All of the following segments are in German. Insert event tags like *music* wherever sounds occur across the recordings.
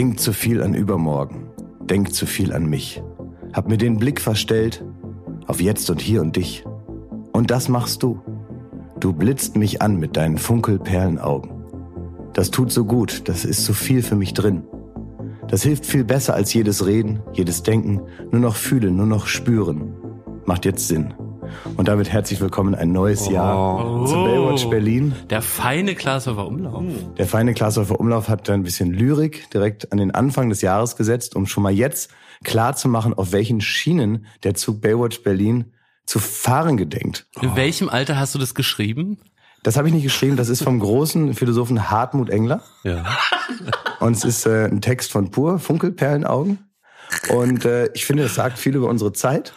Denk zu viel an übermorgen, denk zu viel an mich. Hab mir den Blick verstellt auf jetzt und hier und dich. Und das machst du. Du blitzt mich an mit deinen Funkelperlenaugen. Das tut so gut, das ist so viel für mich drin. Das hilft viel besser als jedes Reden, jedes Denken, nur noch fühlen, nur noch spüren. Macht jetzt Sinn. Und damit herzlich willkommen ein neues Jahr zu Baywatch Berlin. Der feine Klaashofer Umlauf. Der feine Klaashofer Umlauf hat ein bisschen Lyrik direkt an den Anfang des Jahres gesetzt, um schon mal jetzt klar zu machen, auf welchen Schienen der Zug Baywatch Berlin zu fahren gedenkt. In welchem Alter hast du das geschrieben? Das habe ich nicht geschrieben, das ist vom großen Philosophen Hartmut Engler. Ja. *laughs* Und es ist äh, ein Text von Pur, Funkelperlenaugen. Und äh, ich finde, das sagt viel über unsere Zeit.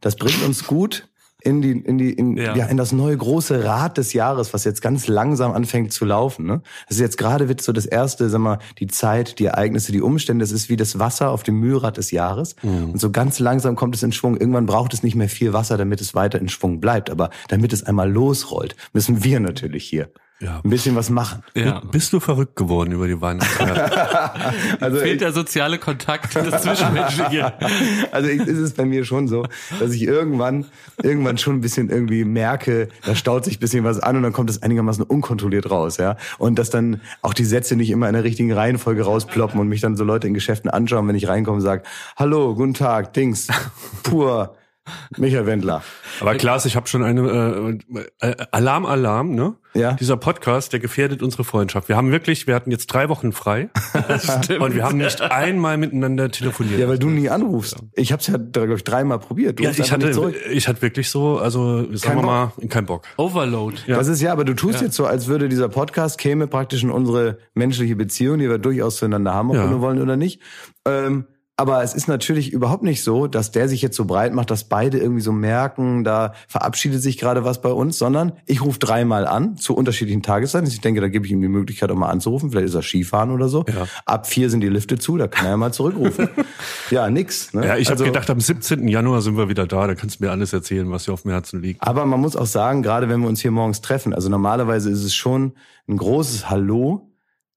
Das bringt uns gut in die in die in, ja. Ja. in das neue große Rad des Jahres, was jetzt ganz langsam anfängt zu laufen. Ne? Das ist jetzt gerade wird so das erste, sag mal, die Zeit, die Ereignisse, die Umstände. Das ist wie das Wasser auf dem Mühlrad des Jahres. Und so ganz langsam kommt es in Schwung. Irgendwann braucht es nicht mehr viel Wasser, damit es weiter in Schwung bleibt. Aber damit es einmal losrollt, müssen wir natürlich hier Ja. ein bisschen was machen. Ja. Bist du verrückt geworden über die Weihnachtszeit? *laughs* Also Fehlt der soziale Kontakt, *laughs* das Zwischenmenschliche. *laughs* Also ich- ist es bei mir schon so, dass ich irgendwann, irgendwann schon ein bisschen irgendwie merke, da staut sich ein bisschen was an und dann kommt es einigermaßen unkontrolliert raus, ja. Und dass dann auch die Sätze nicht immer in der richtigen Reihenfolge rausploppen und mich dann so Leute in Geschäften anschauen, wenn ich reinkomme und sage, hallo, guten Tag, Dings, pur, Michael Wendler. Aber Klaas, ich habe schon eine äh, äh, Alarm, Alarm, ne? Ja. Dieser Podcast, der gefährdet unsere Freundschaft. Wir haben wirklich, wir hatten jetzt drei Wochen frei *laughs* und wir haben nicht einmal miteinander telefoniert. Ja, weil du nie anrufst. Ich habe es ja, glaube ich, dreimal probiert. Du ja, ich hatte, ich hatte wirklich so, also sagen Kein wir mal, kein Bock. Overload. Das ist ja, aber du tust jetzt so, als würde dieser Podcast käme praktisch in unsere menschliche Beziehung, die wir durchaus zueinander haben, ob Ja. wir nur wollen oder nicht. Ähm, aber es ist natürlich überhaupt nicht so, dass der sich jetzt so breit macht, dass beide irgendwie so merken, da verabschiedet sich gerade was bei uns, sondern ich rufe dreimal an zu unterschiedlichen Tageszeiten. Ich denke, da gebe ich ihm die Möglichkeit, auch mal anzurufen. Vielleicht ist er Skifahren oder so. Ja. Ab vier sind die Lifte zu, da kann er ja mal zurückrufen. *laughs* ja, nix. Ne? Ja, ich Also- habe gedacht, am 17. Januar sind wir wieder da, da kannst du mir alles erzählen, was dir auf dem Herzen liegt. Aber man muss auch sagen, gerade wenn wir uns hier morgens treffen, also normalerweise ist es schon ein großes Hallo,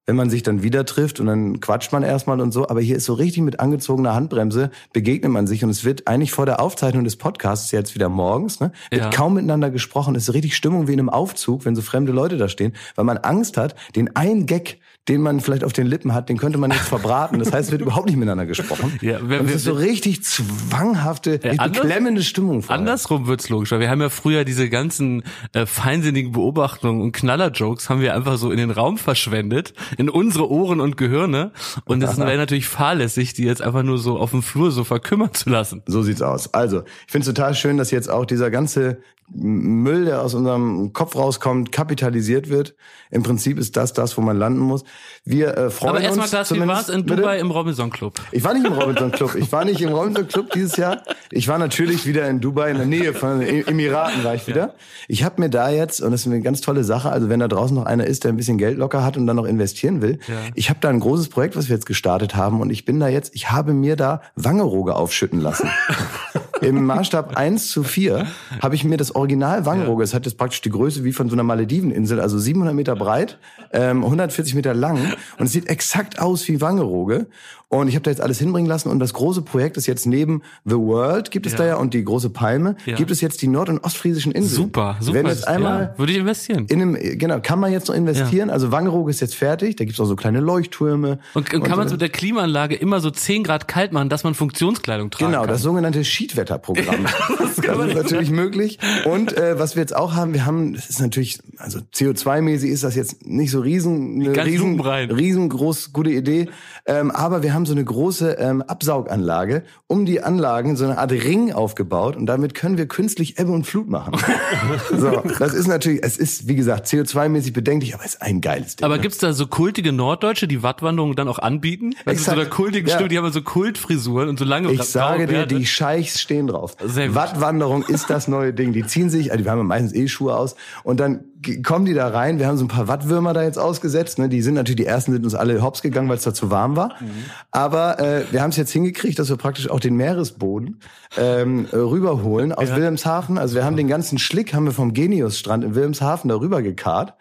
wenn man sich dann wieder trifft und dann quatscht man erstmal und so. Aber hier ist so richtig mit angezogener Handbremse, begegnet man sich und es wird eigentlich vor der Aufzeichnung des Podcasts, jetzt wieder morgens, ne, wird Ja. kaum miteinander gesprochen. Es ist richtig Stimmung wie in einem Aufzug, wenn so fremde Leute da stehen, weil man Angst hat, den einen Gag, den man vielleicht auf den Lippen hat, den könnte man jetzt verbraten. Das heißt, es wird überhaupt nicht miteinander gesprochen. Ja, wer- und es ist so richtig zwanghafte, richtig anders- beklemmende Stimmung. vorher. Andersrum wird's logisch, weil wir haben ja früher diese ganzen äh, feinsinnigen Beobachtungen und Knallerjokes haben wir einfach so in den Raum verschwendet, in unsere Ohren und Gehirne. Und es wäre natürlich fahrlässig, die jetzt einfach nur so auf dem Flur so verkümmern zu lassen. So sieht's aus. Also, ich finde es total schön, dass jetzt auch dieser ganze Müll, der aus unserem Kopf rauskommt, kapitalisiert wird. Im Prinzip ist das das, wo man landen muss. Wir äh, freuen Aber erstmal, uns. Klaas, wie war's in? Dubai im Robinson Club? Ich war nicht im Robinson Club. Ich war nicht im Robinson Club dieses Jahr. Ich war natürlich wieder in Dubai, in der Nähe von den Emiraten war ich wieder. Ich habe mir da jetzt, und das ist eine ganz tolle Sache, also wenn da draußen noch einer ist, der ein bisschen Geld locker hat und dann noch investieren will, ich habe da ein großes Projekt, was wir jetzt gestartet haben und ich bin da jetzt, ich habe mir da Wangeroge aufschütten lassen. *laughs* Im Maßstab 1 zu 4 habe ich mir das Original Wangeroge, es hat jetzt praktisch die Größe wie von so einer Malediveninsel, also 700 Meter breit, ähm, 140 Meter lang und es sieht exakt aus wie Wangeroge. Und ich habe da jetzt alles hinbringen lassen und das große Projekt ist jetzt neben The World gibt es Ja. da ja und die große Palme, Ja. gibt es jetzt die nord- und ostfriesischen Inseln. Super, super. werden jetzt einmal ja, würde ich investieren. in einem, genau, kann man jetzt noch investieren. Also Wangeroge ist jetzt fertig, da gibt's auch so kleine Leuchttürme. Und, und kann man so. mit der Klimaanlage immer so 10 Grad kalt machen, dass man Funktionskleidung tragen Genau, kann? das sogenannte Schiedwetterprogramm. *laughs* das, ist natürlich möglich. Und äh, was wir jetzt auch haben, wir haben, das ist natürlich, also CO2-mäßig ist das jetzt nicht so riesen, eine Ganz riesen, riesengroß gute Idee. Ähm, aber wir haben so eine große ähm, Absauganlage um die Anlagen, so eine Art Ring aufgebaut und damit können wir künstlich Ebbe und Flut machen. *laughs* so, das ist natürlich, es ist, wie gesagt, CO2-mäßig bedenklich, aber es ist ein geiles Ding. Aber ne? gibt's da so kultige Norddeutsche, die Wattwanderungen dann auch anbieten? So Exakt. einer kultigen Ja. Stimme, die haben so Kultfrisuren und so lange Ich sage dir, die Scheichs stehen drauf. Wattwanderung ist das neue Ding. Die ziehen sich, also wir haben ja meistens eh Schuhe aus und dann kommen die da rein. Wir haben so ein paar Wattwürmer da jetzt ausgesetzt. Ne? Die sind natürlich, die ersten sind uns alle hops gegangen, weil es da zu warm war. Mhm. Aber äh, wir haben es jetzt hingekriegt, dass wir praktisch auch den Meeresboden ähm, äh, rüberholen aus Wilhelmshaven. Also wir haben den ganzen Schlick, haben wir vom Geniusstrand in Wilhelmshaven darüber gekarrt.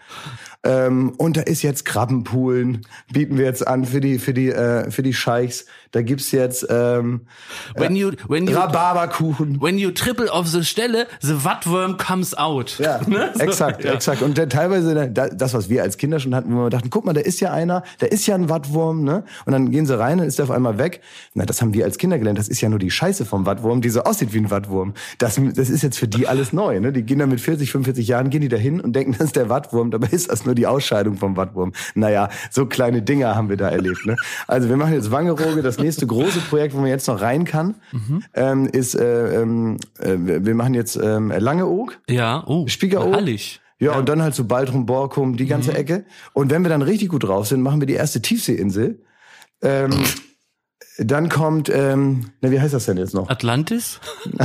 Ähm, und da ist jetzt Krabbenpoolen, bieten wir jetzt an für die, für die, äh, für die Scheichs. Da gibt's jetzt ähm, When you, when you, Rhabarberkuchen. when you triple auf the Stelle, the Wattworm comes out. Ja, *laughs* Ne? So, exakt, exakt. Und dann teilweise da- das, was wir als Kinder schon hatten, wo wir dachten, guck mal, da ist ja einer, da ist ja ein Wattwurm, ne? Und dann gehen sie rein, dann ist der auf einmal weg. Na, das haben wir als Kinder gelernt. Das ist ja nur die Scheiße vom Wattwurm, die so aussieht wie ein Wattwurm. Das, das ist jetzt für die alles neu, ne? Die gehen dann mit 40, 45 Jahren, gehen die da hin und denken, *laughs* das ist der Wattwurm. Dabei ist das nur die Ausscheidung vom Wattwurm. Naja, so kleine Dinger haben wir da erlebt, ne? Also wir machen jetzt Wangerooge. Das nächste große Projekt, wo man jetzt noch rein kann, ähm, ist, äh, ähm, äh, wir machen jetzt ähm, Langeoog. Ja, oh, Spiegeroog. Hallig. Ja, und dann halt so Baltrum, Borkum, die ganze Ecke. Und wenn wir dann richtig gut drauf sind, machen wir die erste Tiefseeinsel. Ähm, dann kommt, ähm, na, wie heißt das denn jetzt noch? Atlantis? *laughs*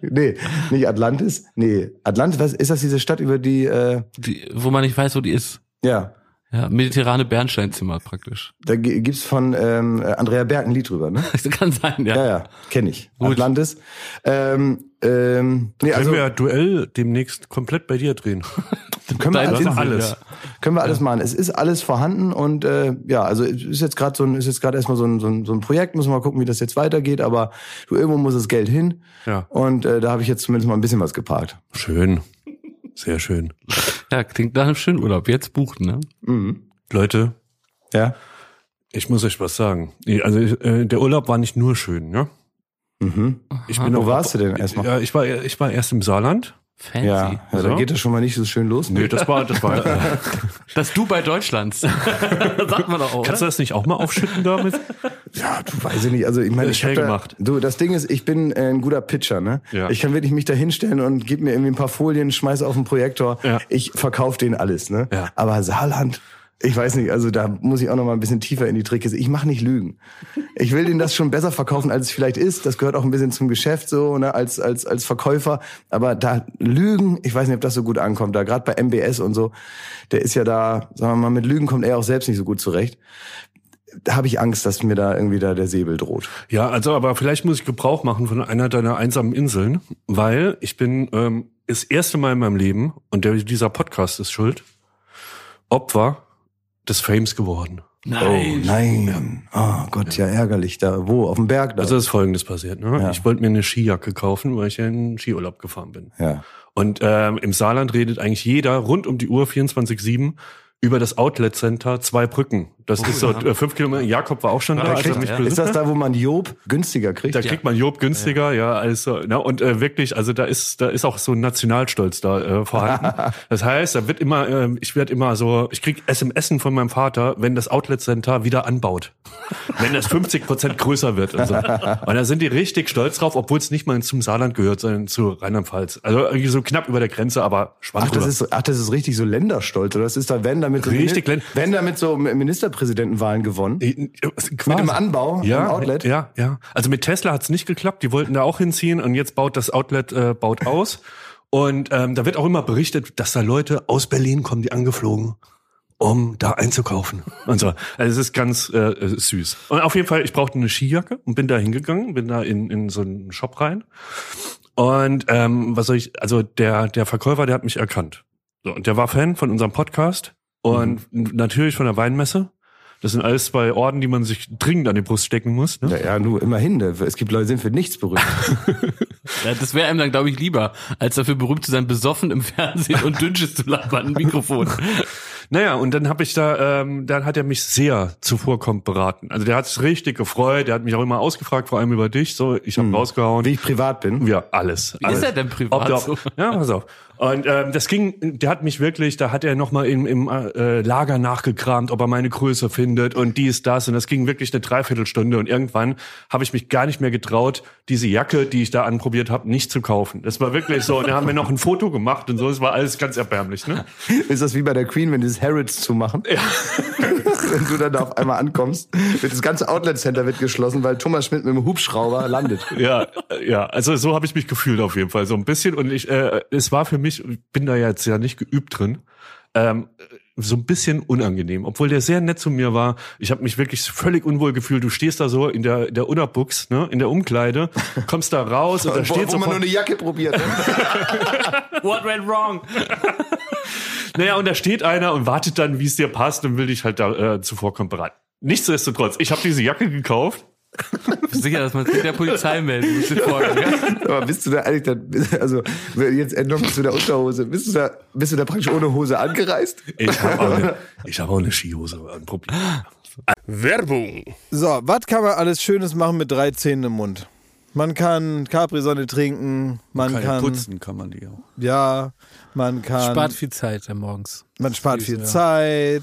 Nee, nicht Atlantis. Nee, Atlantis, was ist das diese Stadt über die, äh, Die, wo man nicht weiß, wo die ist. ja, Ja, mediterrane Bernsteinzimmer praktisch. da gi- gibt's von ähm, Andrea Berg ein Lied drüber, ne? Das *laughs* kann sein, ja. Ja, ja, kenne ich. Gut. Atlantis. Ähm, ähm, nee, Können also wir ja Duell demnächst komplett bei dir drehen. *laughs* können wir alles, alles. ja. Können wir alles machen. Es ist alles vorhanden und äh, ja, also es ist jetzt gerade so ein, ist jetzt gerade erstmal so ein, so, ein, so ein Projekt, müssen wir mal gucken, wie das jetzt weitergeht, aber du, irgendwo muss das Geld hin. Ja. Und äh, da habe ich jetzt zumindest mal ein bisschen was geparkt. Schön. Sehr schön. Ja, klingt nach einem schönen Urlaub. Jetzt buchen, ne? Mhm. Leute, Ja. ich muss euch was sagen. Also äh, der Urlaub war nicht nur schön, ne? Mhm. Ich bin Wo warst du denn erstmal? Ja, ich war ich war erst im Saarland. Fancy. Ja, ja da So. geht das schon mal nicht so schön los. Nee, das war das war äh, *laughs* Das Dubai Deutschlands. *laughs* Sagt man doch auch, Kannst du das nicht auch mal aufschütten damit? *laughs* Ja, du weiß ich nicht. Also ich meine, Ist ich hab da, gemacht. Du, das Ding ist, ich bin äh, ein guter Pitcher, ne? Ja. Ich kann wirklich mich da hinstellen und gib mir irgendwie ein paar Folien, schmeiß auf den Projektor. Ja. Ich verkaufe denen alles, ne? Ja. Aber Saarland, ich weiß nicht, also da muss ich auch noch mal ein bisschen tiefer in die Tricke. Ich mache nicht Lügen. Ich will denen das schon besser verkaufen, als es vielleicht ist. Das gehört auch ein bisschen zum Geschäft so, ne, als als als Verkäufer. Aber da Lügen, ich weiß nicht, ob das so gut ankommt. Da gerade bei MBS und so, der ist ja da, sagen wir mal, mit Lügen kommt er auch selbst nicht so gut zurecht. Da habe ich Angst, dass mir da irgendwie da der Säbel droht. Ja, also aber vielleicht muss ich Gebrauch machen von einer deiner einsamen Inseln, weil ich bin ähm, das erste Mal in meinem Leben und der, dieser Podcast ist schuld Opfer des Fames geworden. Nein. Oh nein. Oh Gott, ja ärgerlich. Da wo? Auf dem Berg da. Also ist Folgendes passiert. Ne? Ja. Ich wollte mir eine Skijacke kaufen, weil ich ja in Skiurlaub gefahren bin. ja. Und ähm, im Saarland redet eigentlich jeder rund um die Uhr 24/7 über das Outlet Center zwei Brücken. Das ist so ja. äh, fünf Kilometer. Jakob war auch schon da, Da kriegt- mich ja. Ist das da, wo man Job günstiger kriegt? Da kriegt man Job günstiger, ja, also, na, und äh, wirklich, also da ist, da ist auch so ein Nationalstolz da äh, vorhanden. *laughs* das heißt, da wird immer, äh, ich werde immer so, ich krieg SMSen von meinem Vater, wenn das Outlet Center wieder anbaut. *laughs* wenn das 50 Prozent größer wird und so. Und da sind die richtig stolz drauf, obwohl es nicht mal zum Saarland gehört, sondern zu Rheinland-Pfalz. Also irgendwie so knapp über der Grenze, aber schwamm Ach, das drüber. ist, ach, das ist richtig so Länderstolz, oder? Das ist da, wenn damit so, Richtig wenn damit so Ministerpräsidentenwahlen gewonnen. Mit Mit dem Anbau ja, im Outlet. Ja, ja. Also mit Tesla hat's nicht geklappt. Die wollten da auch hinziehen und jetzt baut das Outlet äh, baut aus. Und ähm, da wird auch immer berichtet, dass da Leute aus Berlin kommen, die angeflogen, um da einzukaufen *laughs* und so. Also es ist ganz äh, äh, süß. Und auf jeden Fall, ich brauchte eine Skijacke und bin da hingegangen, bin da in, in so einen Shop rein. Und ähm, was soll ich, also der, der Verkäufer, der hat mich erkannt. So, und der war Fan von unserem Podcast und natürlich von der Weinmesse. Das sind alles zwei Orden, die man sich dringend an die Brust stecken muss. Ne? Ja, ja, nur immerhin. ne? Es gibt Leute, die sind für nichts berühmt. *laughs* Ja, das wäre einem dann, glaube ich, lieber, als dafür berühmt zu sein, besoffen im Fernsehen und Dünnsches zu labern, ein Mikrofon. *laughs* Naja, und dann habe ich da, ähm, dann hat er mich sehr zuvorkommt beraten. Also der hat sich richtig gefreut, der hat mich auch immer ausgefragt, vor allem über dich. So, ich habe rausgehauen. Wie ich privat bin. Ja, alles. Wie alles. ist er denn privat Ob der, so? Ja, pass auf. Und ähm, das ging, der hat mich wirklich, da hat er nochmal im, im äh, Lager nachgekramt, ob er meine Größe findet und dies, das. Und das ging wirklich eine Dreiviertelstunde. Und irgendwann habe ich mich gar nicht mehr getraut, diese Jacke, die ich da anprobiert habe, nicht zu kaufen. Das war wirklich so. Und dann haben wir noch ein Foto gemacht und so. Es war alles ganz erbärmlich. Ne? Ist das wie bei der Queen, wenn die das Harrods zumachen? Ja. *laughs* wenn du dann da auf einmal ankommst, wird das ganze Outlet Center wird geschlossen, weil Thomas Schmidt mit dem Hubschrauber landet. Ja, ja, also so habe ich mich gefühlt auf jeden Fall so ein bisschen und ich äh, es war für mich, ich bin da jetzt ja nicht geübt drin, ähm, so ein bisschen unangenehm, obwohl der sehr nett zu mir war. Ich habe mich wirklich völlig unwohl gefühlt. Du stehst da so in der in der Unterbuchs, ne, in der Umkleide, kommst da raus und da *laughs* wo, steht wo so man nur eine Jacke probiert. Ne? *laughs* What went wrong? *laughs* Naja, und da steht einer und wartet dann, wie es dir passt und will dich halt da äh, zuvorkommen beraten. Nichtsdestotrotz, ich habe diese Jacke gekauft. Sicher, dass man es der Polizei melden muss. *laughs* Aber bist du da eigentlich dann, also jetzt entnommen zu der Unterhose, bist du da, bist du da praktisch ohne Hose angereist? Ich habe auch, eine- ich hab auch eine Skihose, ein Problem. Werbung. So, was kann man alles Schönes machen mit drei Zähnen im Mund? Man kann Capri-Sonne trinken, man Kann, kann, putzen kann man die auch. ja, man kann, Spart viel Zeit morgens. man spart viel ja. Zeit.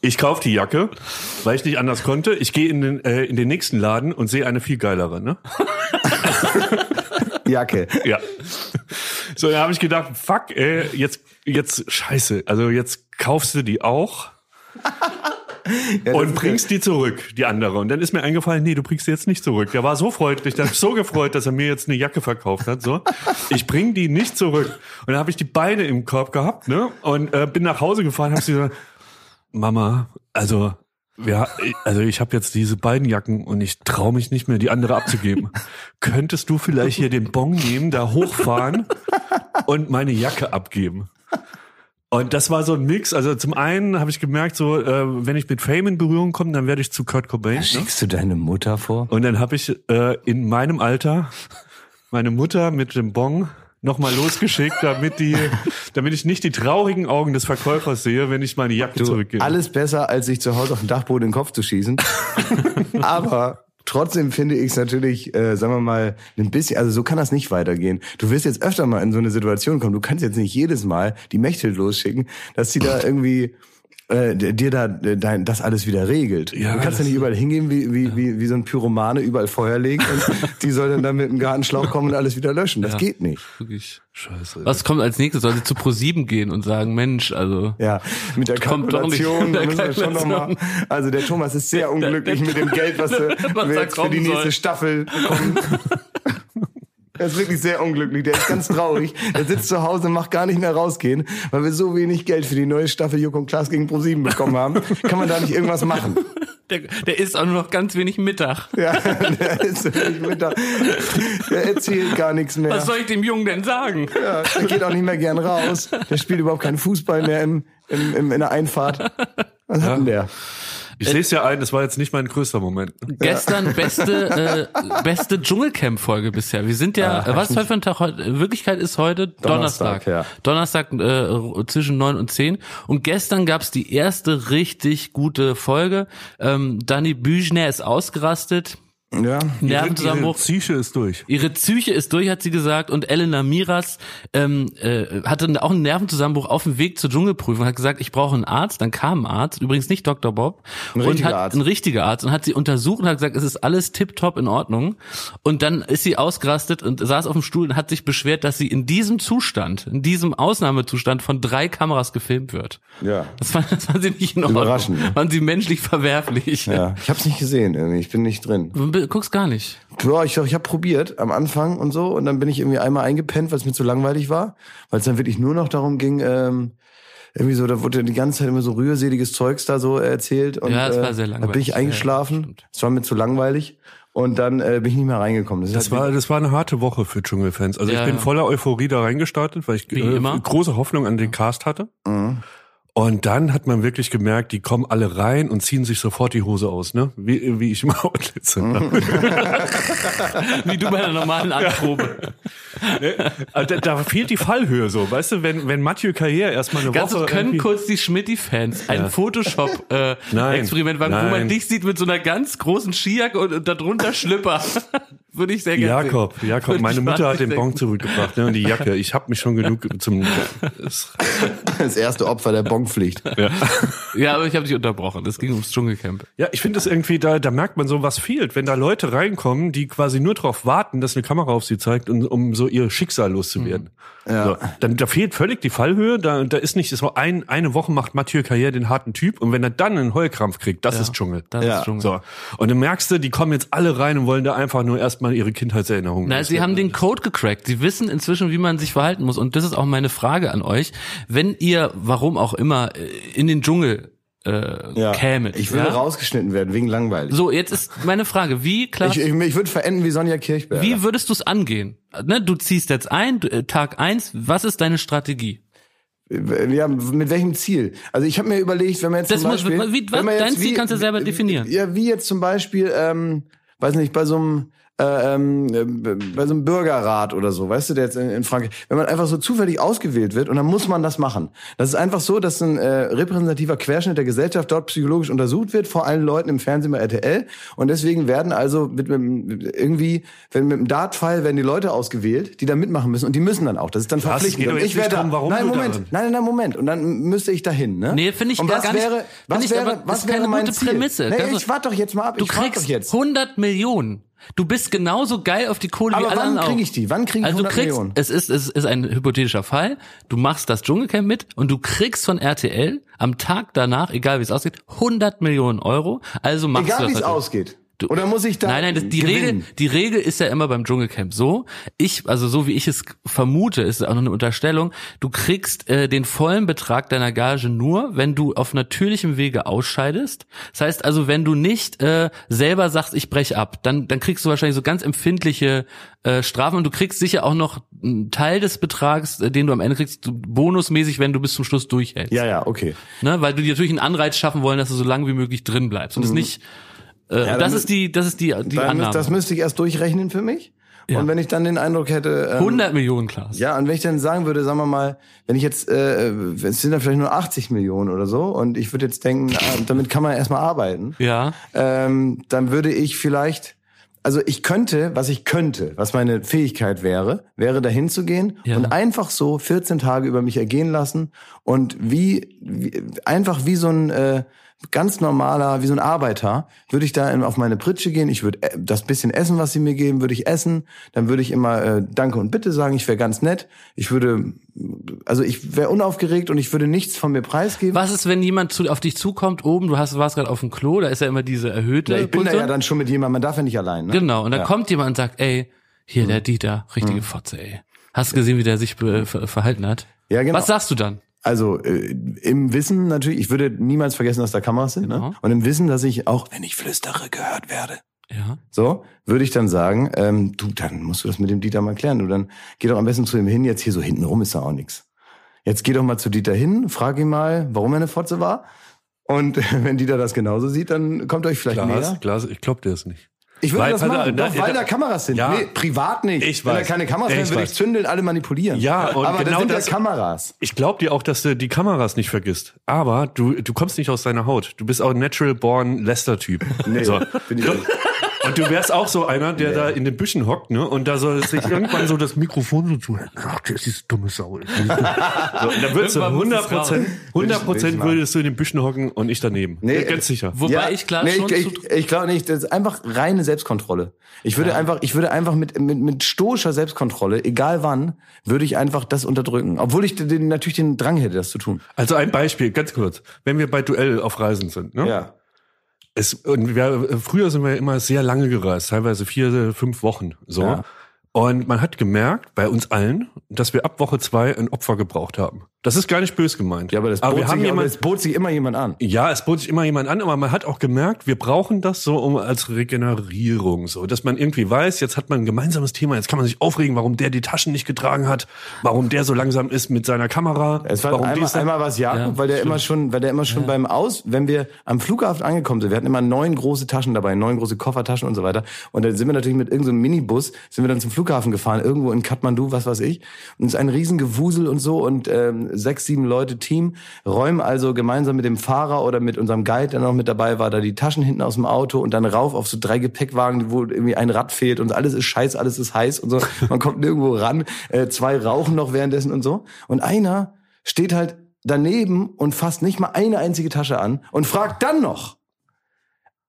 ich kaufe die Jacke, weil ich nicht anders konnte. Ich gehe in den, äh, in den nächsten Laden und sehe eine viel geilere, ne? *laughs* Jacke. Ja. So, da habe ich gedacht, fuck, ey, jetzt, jetzt, scheiße. Also jetzt kaufst du die auch *laughs* Ja, und bringst die zurück, die andere. Und dann ist mir eingefallen, nee, du bringst die jetzt nicht zurück. Der war so freundlich, der hat mich so gefreut, dass er mir jetzt eine Jacke verkauft hat. So, ich bring die nicht zurück. Und dann habe ich die Beine im Korb gehabt, ne? Und äh, bin nach Hause gefahren, habe sie gesagt, Mama, also ja, also ich habe jetzt diese beiden Jacken und ich traue mich nicht mehr, die andere abzugeben. Könntest du vielleicht hier den Bon nehmen, da hochfahren und meine Jacke abgeben? Und das war so ein Mix. Also zum einen habe ich gemerkt, so äh, wenn ich mit Fame in Berührung komme, dann werde ich zu Kurt Cobain. Ne? Schickst du deine Mutter vor? Und dann habe ich äh, in meinem Alter meine Mutter mit dem Bon nochmal losgeschickt, damit die, *laughs* damit ich nicht die traurigen Augen des Verkäufers sehe, wenn ich meine Jacke Du, zurückgebe. alles besser, als sich zu Hause auf dem Dachboden in den Kopf zu schießen. *laughs* Aber trotzdem finde ich es natürlich, äh, sagen wir mal, ein bisschen, also so kann das nicht weitergehen. Du wirst jetzt öfter mal in so eine Situation kommen. Du kannst jetzt nicht jedes Mal die Mechthild losschicken, dass sie da irgendwie äh, dir da äh, dein, das alles wieder regelt. Ja, du kannst ja nicht überall hingehen wie, wie, wie, wie so ein Pyromane, überall Feuer legen und *laughs* die soll dann, dann mit einem Gartenschlauch kommen und alles wieder löschen. Das geht nicht. Wirklich. Scheiße. Was kommt als nächstes? Soll sie zu Pro7 gehen und sagen, Mensch, also. Ja, mit der Kalkulation, der da müssen wir schon noch mal, also der Thomas ist sehr unglücklich mit dem Geld, was *laughs* wir, jetzt für die nächste soll. Staffel *laughs* bekommen. Er ist wirklich sehr unglücklich, der ist ganz traurig. Der sitzt zu Hause und macht gar nicht mehr rausgehen, weil wir so wenig Geld für die neue Staffel Joko und Klaas gegen ProSieben bekommen haben. Kann man da nicht irgendwas machen? Der, der isst auch nur noch ganz wenig Mittag. Ja, der ist wirklich Mittag. Der erzählt gar nichts mehr. Was soll ich dem Jungen denn sagen? Ja, der geht auch nicht mehr gern raus. Der spielt überhaupt keinen Fußball mehr im, im, im, in der Einfahrt. Was hat denn der? Ich sehe es ja ein, das war jetzt nicht mein größter Moment. *laughs* Gestern beste äh, beste Dschungelcamp-Folge bisher. Wir sind ja, Ah, was ist heute für ein Tag? Heute? Wirklichkeit ist heute Donnerstag. Donnerstag, ja. Donnerstag äh, zwischen neun und zehn. Und gestern gab's die erste richtig gute Folge. Ähm, Dani Büchner ist ausgerastet. Ja. Ihre Nervenzusammenbruch. Psyche ist durch. Ihre Psyche ist durch, hat sie gesagt. Und Elena Miras ähm, äh, hatte auch einen Nervenzusammenbruch auf dem Weg zur Dschungelprüfung. Hat gesagt, ich brauche einen Arzt. Dann kam ein Arzt, übrigens nicht Dr. Bob. Ein und richtiger hat, Arzt. Ein richtiger Arzt. Und hat sie untersucht und hat gesagt, es ist alles tipptopp in Ordnung. Und dann ist sie ausgerastet und saß auf dem Stuhl und hat sich beschwert, dass sie in diesem Zustand, in diesem Ausnahmezustand von drei Kameras gefilmt wird. Ja. Das fand, das fand sie nicht in Ordnung. Überraschend. Waren sie menschlich verwerflich. Ja. Ich hab's nicht gesehen irgendwie. Ich bin nicht drin. Du Guckst gar nicht. Ja, ich, ich habe probiert am Anfang und so und dann bin ich irgendwie einmal eingepennt, weil es mir zu langweilig war, weil es dann wirklich nur noch darum ging, ähm, irgendwie so, da wurde die ganze Zeit immer so rührseliges Zeugs da so erzählt und Ja, es war äh, sehr da bin langweilig. ich eingeschlafen. Ja. Es war mir zu langweilig und dann äh, bin ich nicht mehr reingekommen. Das halt war, das war eine harte Woche für Dschungelfans. Also Ja, ich bin ja. voller Euphorie da reingestartet, weil ich äh, immer. große Hoffnung an den Cast hatte. Mhm. Und dann hat man wirklich gemerkt, die kommen alle rein und ziehen sich sofort die Hose aus, ne? Wie, wie ich im Outlet sitze. Mhm. Wie du bei einer normalen Anprobe. Also da, da fehlt die Fallhöhe so, weißt du, wenn, wenn Mathieu Carrière erstmal eine Ganz Woche. können kurz die Schmitti-Fans ein Nein. Photoshop-Experiment machen, wo man dich sieht mit so einer ganz großen Skijacke und, und darunter Schlipper. Würde ich sehr gerne Jakob, sehen. Jakob, Würde meine Mutter hat den Bon zurückgebracht, ne, und die Jacke. Ich habe mich schon genug zum. Es- *laughs* das erste Opfer der Bonpflicht. Ja, aber ich habe dich unterbrochen. Das ging ums Dschungelcamp. Ja, ich finde es irgendwie, da, da merkt man so, was fehlt, wenn da Leute reinkommen, die quasi nur darauf warten, dass eine Kamera auf sie zeigt, um, um so ihr Schicksal loszuwerden. Ja. So, dann, da fehlt völlig die Fallhöhe. Da, da ist nicht so ein, eine Woche macht Mathieu Carrière den harten Typ und wenn er dann einen Heulkrampf kriegt, das ist Dschungel. Das Ja. ist Dschungel. So. Und dann merkst du, die kommen jetzt alle rein und wollen da einfach nur erstmal ihre Kindheitserinnerungen. Na, sie haben den Code gecrackt. Sie wissen inzwischen, wie man sich verhalten muss. Und das ist auch meine Frage an euch. Wenn ihr, warum auch immer, äh, in den Dschungel äh, Ja. kämet. Ich würde ja? rausgeschnitten werden wegen langweilig. So, jetzt ist meine Frage, wie klar, Ich, ich, ich würde verenden wie Sonja Kirchberger. wie würdest du es angehen? Ne, du ziehst jetzt ein, äh, Tag eins. was ist deine Strategie? Ja, mit welchem Ziel? Also ich habe mir überlegt, wenn man jetzt Das zum muss- Beispiel, wie- was- dein Ziel kannst du selber definieren. Ja, wie jetzt zum Beispiel, ähm, weiß nicht, bei so einem ähm, äh, bei so einem Bürgerrat oder so, weißt du, der jetzt in, in Frankreich, wenn man einfach so zufällig ausgewählt wird und dann muss man das machen. Das ist einfach so, dass ein äh, repräsentativer Querschnitt der Gesellschaft dort psychologisch untersucht wird, vor allen Leuten im Fernsehen bei RTL und deswegen werden also mit, mit, irgendwie, wenn mit dem Dartpfeil werden die Leute ausgewählt, die da mitmachen müssen und die müssen dann auch. Das ist dann verpflichtend. geht ich nicht werde drum, warum nein, Moment, darin- nein, nein, Moment. Und dann müsste ich dahin, ne? Nee, finde ich und was gar nicht. wäre, was finde ich wäre, was wäre keine mein gute Ziel? Prämisse. Nee, ich warte doch jetzt mal ab. Du kriegst doch jetzt. 100 Millionen. Du bist genauso geil auf die Kohle wie Aber alle wann anderen kriege auch. ich die? Wann kriege ich also 100 du kriegst, Millionen? Es ist, es ist ein hypothetischer Fall. Du machst das Dschungelcamp mit und du kriegst von RTL am Tag danach, egal wie es ausgeht, 100 Millionen Euro. Also machst Egal du das wie es ausgeht. Du- Oder muss ich da Nein, nein, das, die gewinnen? Regel, die Regel ist ja immer beim Dschungelcamp so. Ich, also so wie ich es vermute, ist auch noch eine Unterstellung. Du kriegst äh, den vollen Betrag deiner Gage nur, wenn du auf natürlichem Wege ausscheidest. Das heißt also, wenn du nicht äh, selber sagst, ich brech ab, dann dann kriegst du wahrscheinlich so ganz empfindliche äh, Strafen und du kriegst sicher auch noch einen Teil des Betrags, äh, den du am Ende kriegst, bonusmäßig, wenn du bis zum Schluss durchhältst. Ja, ja, okay. Ne? Weil du dir natürlich einen Anreiz schaffen wollen, dass du so lange wie möglich drin bleibst und es nicht. Äh, dann das ist die, das ist die, die Annahme. das müsste ich erst durchrechnen für mich. Ja. Und wenn ich dann den Eindruck hätte, ähm, 100 Millionen, Klaas. Ja, und wenn ich dann sagen würde, sagen wir mal, wenn ich jetzt, äh, es sind dann vielleicht nur 80 Millionen oder so, und ich würde jetzt denken, ah, damit kann man erstmal arbeiten, Ja. ähm, dann würde ich vielleicht, also ich könnte, was ich könnte, was meine Fähigkeit wäre, wäre dahin zu gehen Ja. und einfach so 14 Tage über mich ergehen lassen und wie, wie einfach wie so ein äh, ganz normaler, wie so ein Arbeiter, würde ich da auf meine Pritsche gehen, ich würde äh, das bisschen essen, was sie mir geben, würde ich essen, dann würde ich immer äh, Danke und Bitte sagen, ich wäre ganz nett, ich würde, also ich wäre unaufgeregt und ich würde nichts von mir preisgeben. Was ist, wenn jemand zu, auf dich zukommt oben, du hast, warst gerade auf dem Klo, da ist ja immer diese erhöhte Ja, ich bin da ja dann schon mit jemandem, man darf ja nicht allein. Ne? Genau, und dann Ja. Mhm. kommt jemand und sagt, ey, hier der Dieter, richtige Fotze, ey. Hast du gesehen, wie der sich verhalten hat? Ja, genau. Was sagst du dann? Also äh, im Wissen natürlich, ich würde niemals vergessen, dass da Kameras sind. Ne? Genau. Und im Wissen, dass ich auch, wenn ich flüstere, gehört werde. Ja. So, würde ich dann sagen, ähm, du, dann musst du das mit dem Dieter mal klären. Du dann geh doch am besten zu ihm hin, jetzt hier so hinten rum ist da auch nix. Jetzt geh doch mal zu Dieter hin, frag ihn mal, warum er eine Fotze war. Und *laughs* wenn Dieter das genauso sieht, dann kommt euch vielleicht Glas, näher. Glas, ich glaube dir das nicht. Ich würde Weil- das machen, da- doch, weil da- da Kameras sind. Ja. Nee, privat nicht. Ich Wenn da weiß. keine Kameras wären, würde ich weiß. zündeln, alle manipulieren. Ja, und aber genau das sind das- ja Kameras. Ich glaube dir auch, dass du die Kameras nicht vergisst. Aber du, du kommst nicht aus deiner Haut. Du bist auch ein natural born Lester-Typ. Nee, so. bin ich nicht. Und du wärst auch so einer, der da in den Büschen hockt, ne? Und da soll sich *laughs* irgendwann so das Mikrofon so zu. Ach, das ist diese dumme Sau. *laughs* so, und dann würdest du Irgendwann muss 100 es raus. Prozent, 100 Will Prozent würdest du in den Büschen hocken und ich daneben. Nee, Ja, ganz sicher. Wobei ich klar nee, schon ich, zu, ich, ich glaube nicht, das ist einfach reine Selbstkontrolle. Ich würde einfach, ich würde einfach mit, mit, mit stoischer Selbstkontrolle, egal wann, würde ich einfach das unterdrücken. Obwohl ich den, natürlich den Drang hätte, das zu tun. Also ein Beispiel, ganz kurz. Wenn wir bei Duell auf Reisen sind, ne? Ja. Es, und wir, früher sind wir immer sehr lange gereist, teilweise vier, fünf Wochen. So. Ja. Und man hat gemerkt, bei uns allen, dass wir ab Woche zwei ein Opfer gebraucht haben. Das ist gar nicht bös gemeint. Ja, aber das bot, wir haben sich, aber jemand, es bot sich immer jemand an. ja, es bot sich immer jemand an, aber man hat auch gemerkt, wir brauchen das so um als Regenerierung, so, dass man irgendwie weiß, jetzt hat man ein gemeinsames Thema, jetzt kann man sich aufregen, warum der die Taschen nicht getragen hat, warum der so langsam ist mit seiner Kamera, Es war warum einmal, einmal was Jakob, Ja, weil der stimmt. immer schon, weil der immer schon beim Aus, wenn wir am Flughafen angekommen sind, wir hatten immer neun große Taschen dabei, neun große Koffertaschen und so weiter. Und dann sind wir natürlich mit irgendeinem Minibus, sind wir dann zum Flughafen gefahren, irgendwo in Kathmandu, was weiß ich. Und es ist ein Riesengewusel und so und ähm, sechs, sieben Leute Team räumen also gemeinsam mit dem Fahrer oder mit unserem Guide, der noch mit dabei war, da die Taschen hinten aus dem Auto und dann rauf auf so drei Gepäckwagen, wo irgendwie ein Rad fehlt und alles ist scheiß, alles ist heiß und so. *laughs* Man kommt nirgendwo ran. Äh, zwei rauchen noch währenddessen und so. Und einer steht halt daneben und fasst nicht mal eine einzige Tasche an und fragt dann noch,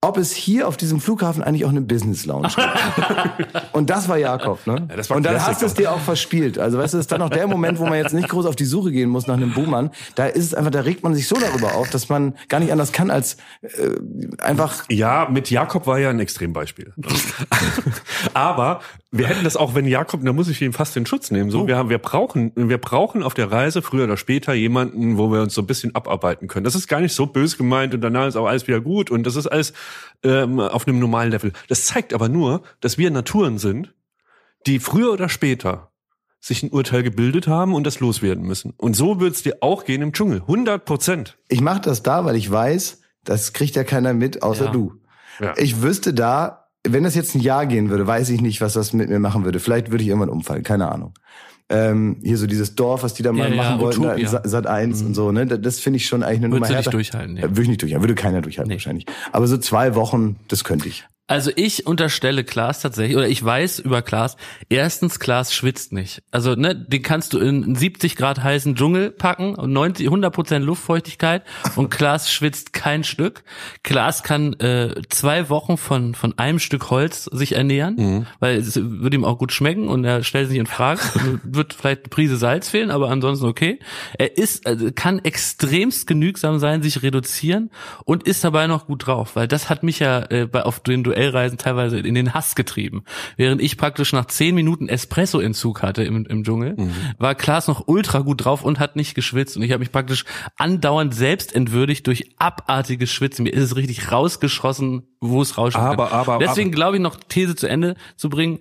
ob es hier auf diesem Flughafen eigentlich auch eine Business Lounge gibt. *laughs* und das war Jakob, ne? Ja, das war und dann hast du es dir auch verspielt. Also weißt du, das ist dann auch der Moment, wo man jetzt nicht groß auf die Suche gehen muss nach einem Buhmann. Da ist es einfach, da regt man sich so darüber auf, dass man gar nicht anders kann, als äh, einfach Ja, mit Jakob war ja ein Extrembeispiel. *laughs* Aber wir hätten das auch, wenn Jakob, da muss ich ihn fast in Schutz nehmen. So, wir, haben, wir brauchen, wir brauchen auf der Reise früher oder später jemanden, wo wir uns so ein bisschen abarbeiten können. Das ist gar nicht so böse gemeint und danach ist auch alles wieder gut und das ist alles ähm, auf einem normalen Level. Das zeigt aber nur, dass wir Naturen sind, die früher oder später sich ein Urteil gebildet haben und das loswerden müssen. Und so wird's dir auch gehen im Dschungel. 100 Prozent. ich mache das da, weil ich weiß, das kriegt ja keiner mit, außer Ja. du. Ja. Ich wüsste da, wenn das jetzt ein Jahr gehen würde, weiß ich nicht, was das mit mir machen würde. Vielleicht würde ich irgendwann umfallen, keine Ahnung. Ähm, hier so dieses Dorf, was die da mal Ja, ja, machen wollten, da in Utopia. Sa- Sat 1 und so, ne? Das, finde ich schon eigentlich eine Nummer Würdest du nicht härter. durchhalten, ja. Äh, Würde ich nicht durchhalten, würde keiner durchhalten Nee. wahrscheinlich. Aber so zwei Wochen, das könnte ich. Also ich unterstelle Klaas tatsächlich, oder ich weiß über Klaas, erstens, Klaas schwitzt nicht. Also ne, den kannst du in einen 70 Grad heißen Dschungel packen und 90, 100 Prozent Luftfeuchtigkeit und Klaas schwitzt kein Stück. Klaas kann äh, zwei Wochen von, von einem Stück Holz sich ernähren, weil es würde ihm auch gut schmecken und er stellt sich in Frage. *laughs* wird vielleicht eine Prise Salz fehlen, aber ansonsten okay. Er ist, also kann extremst genügsam sein, sich reduzieren und ist dabei noch gut drauf, weil das hat mich ja äh, bei, auf den Duellreisen teilweise in den Hass getrieben. Während ich praktisch nach zehn Minuten Espresso-Entzug hatte im, im Dschungel, war Klaas noch ultra gut drauf und hat nicht geschwitzt und ich habe mich praktisch andauernd selbst entwürdigt durch abartiges Schwitzen. Mir ist es richtig rausgeschossen, wo es rauschen Aber, kann. aber, Deswegen glaube ich noch These zu Ende zu bringen.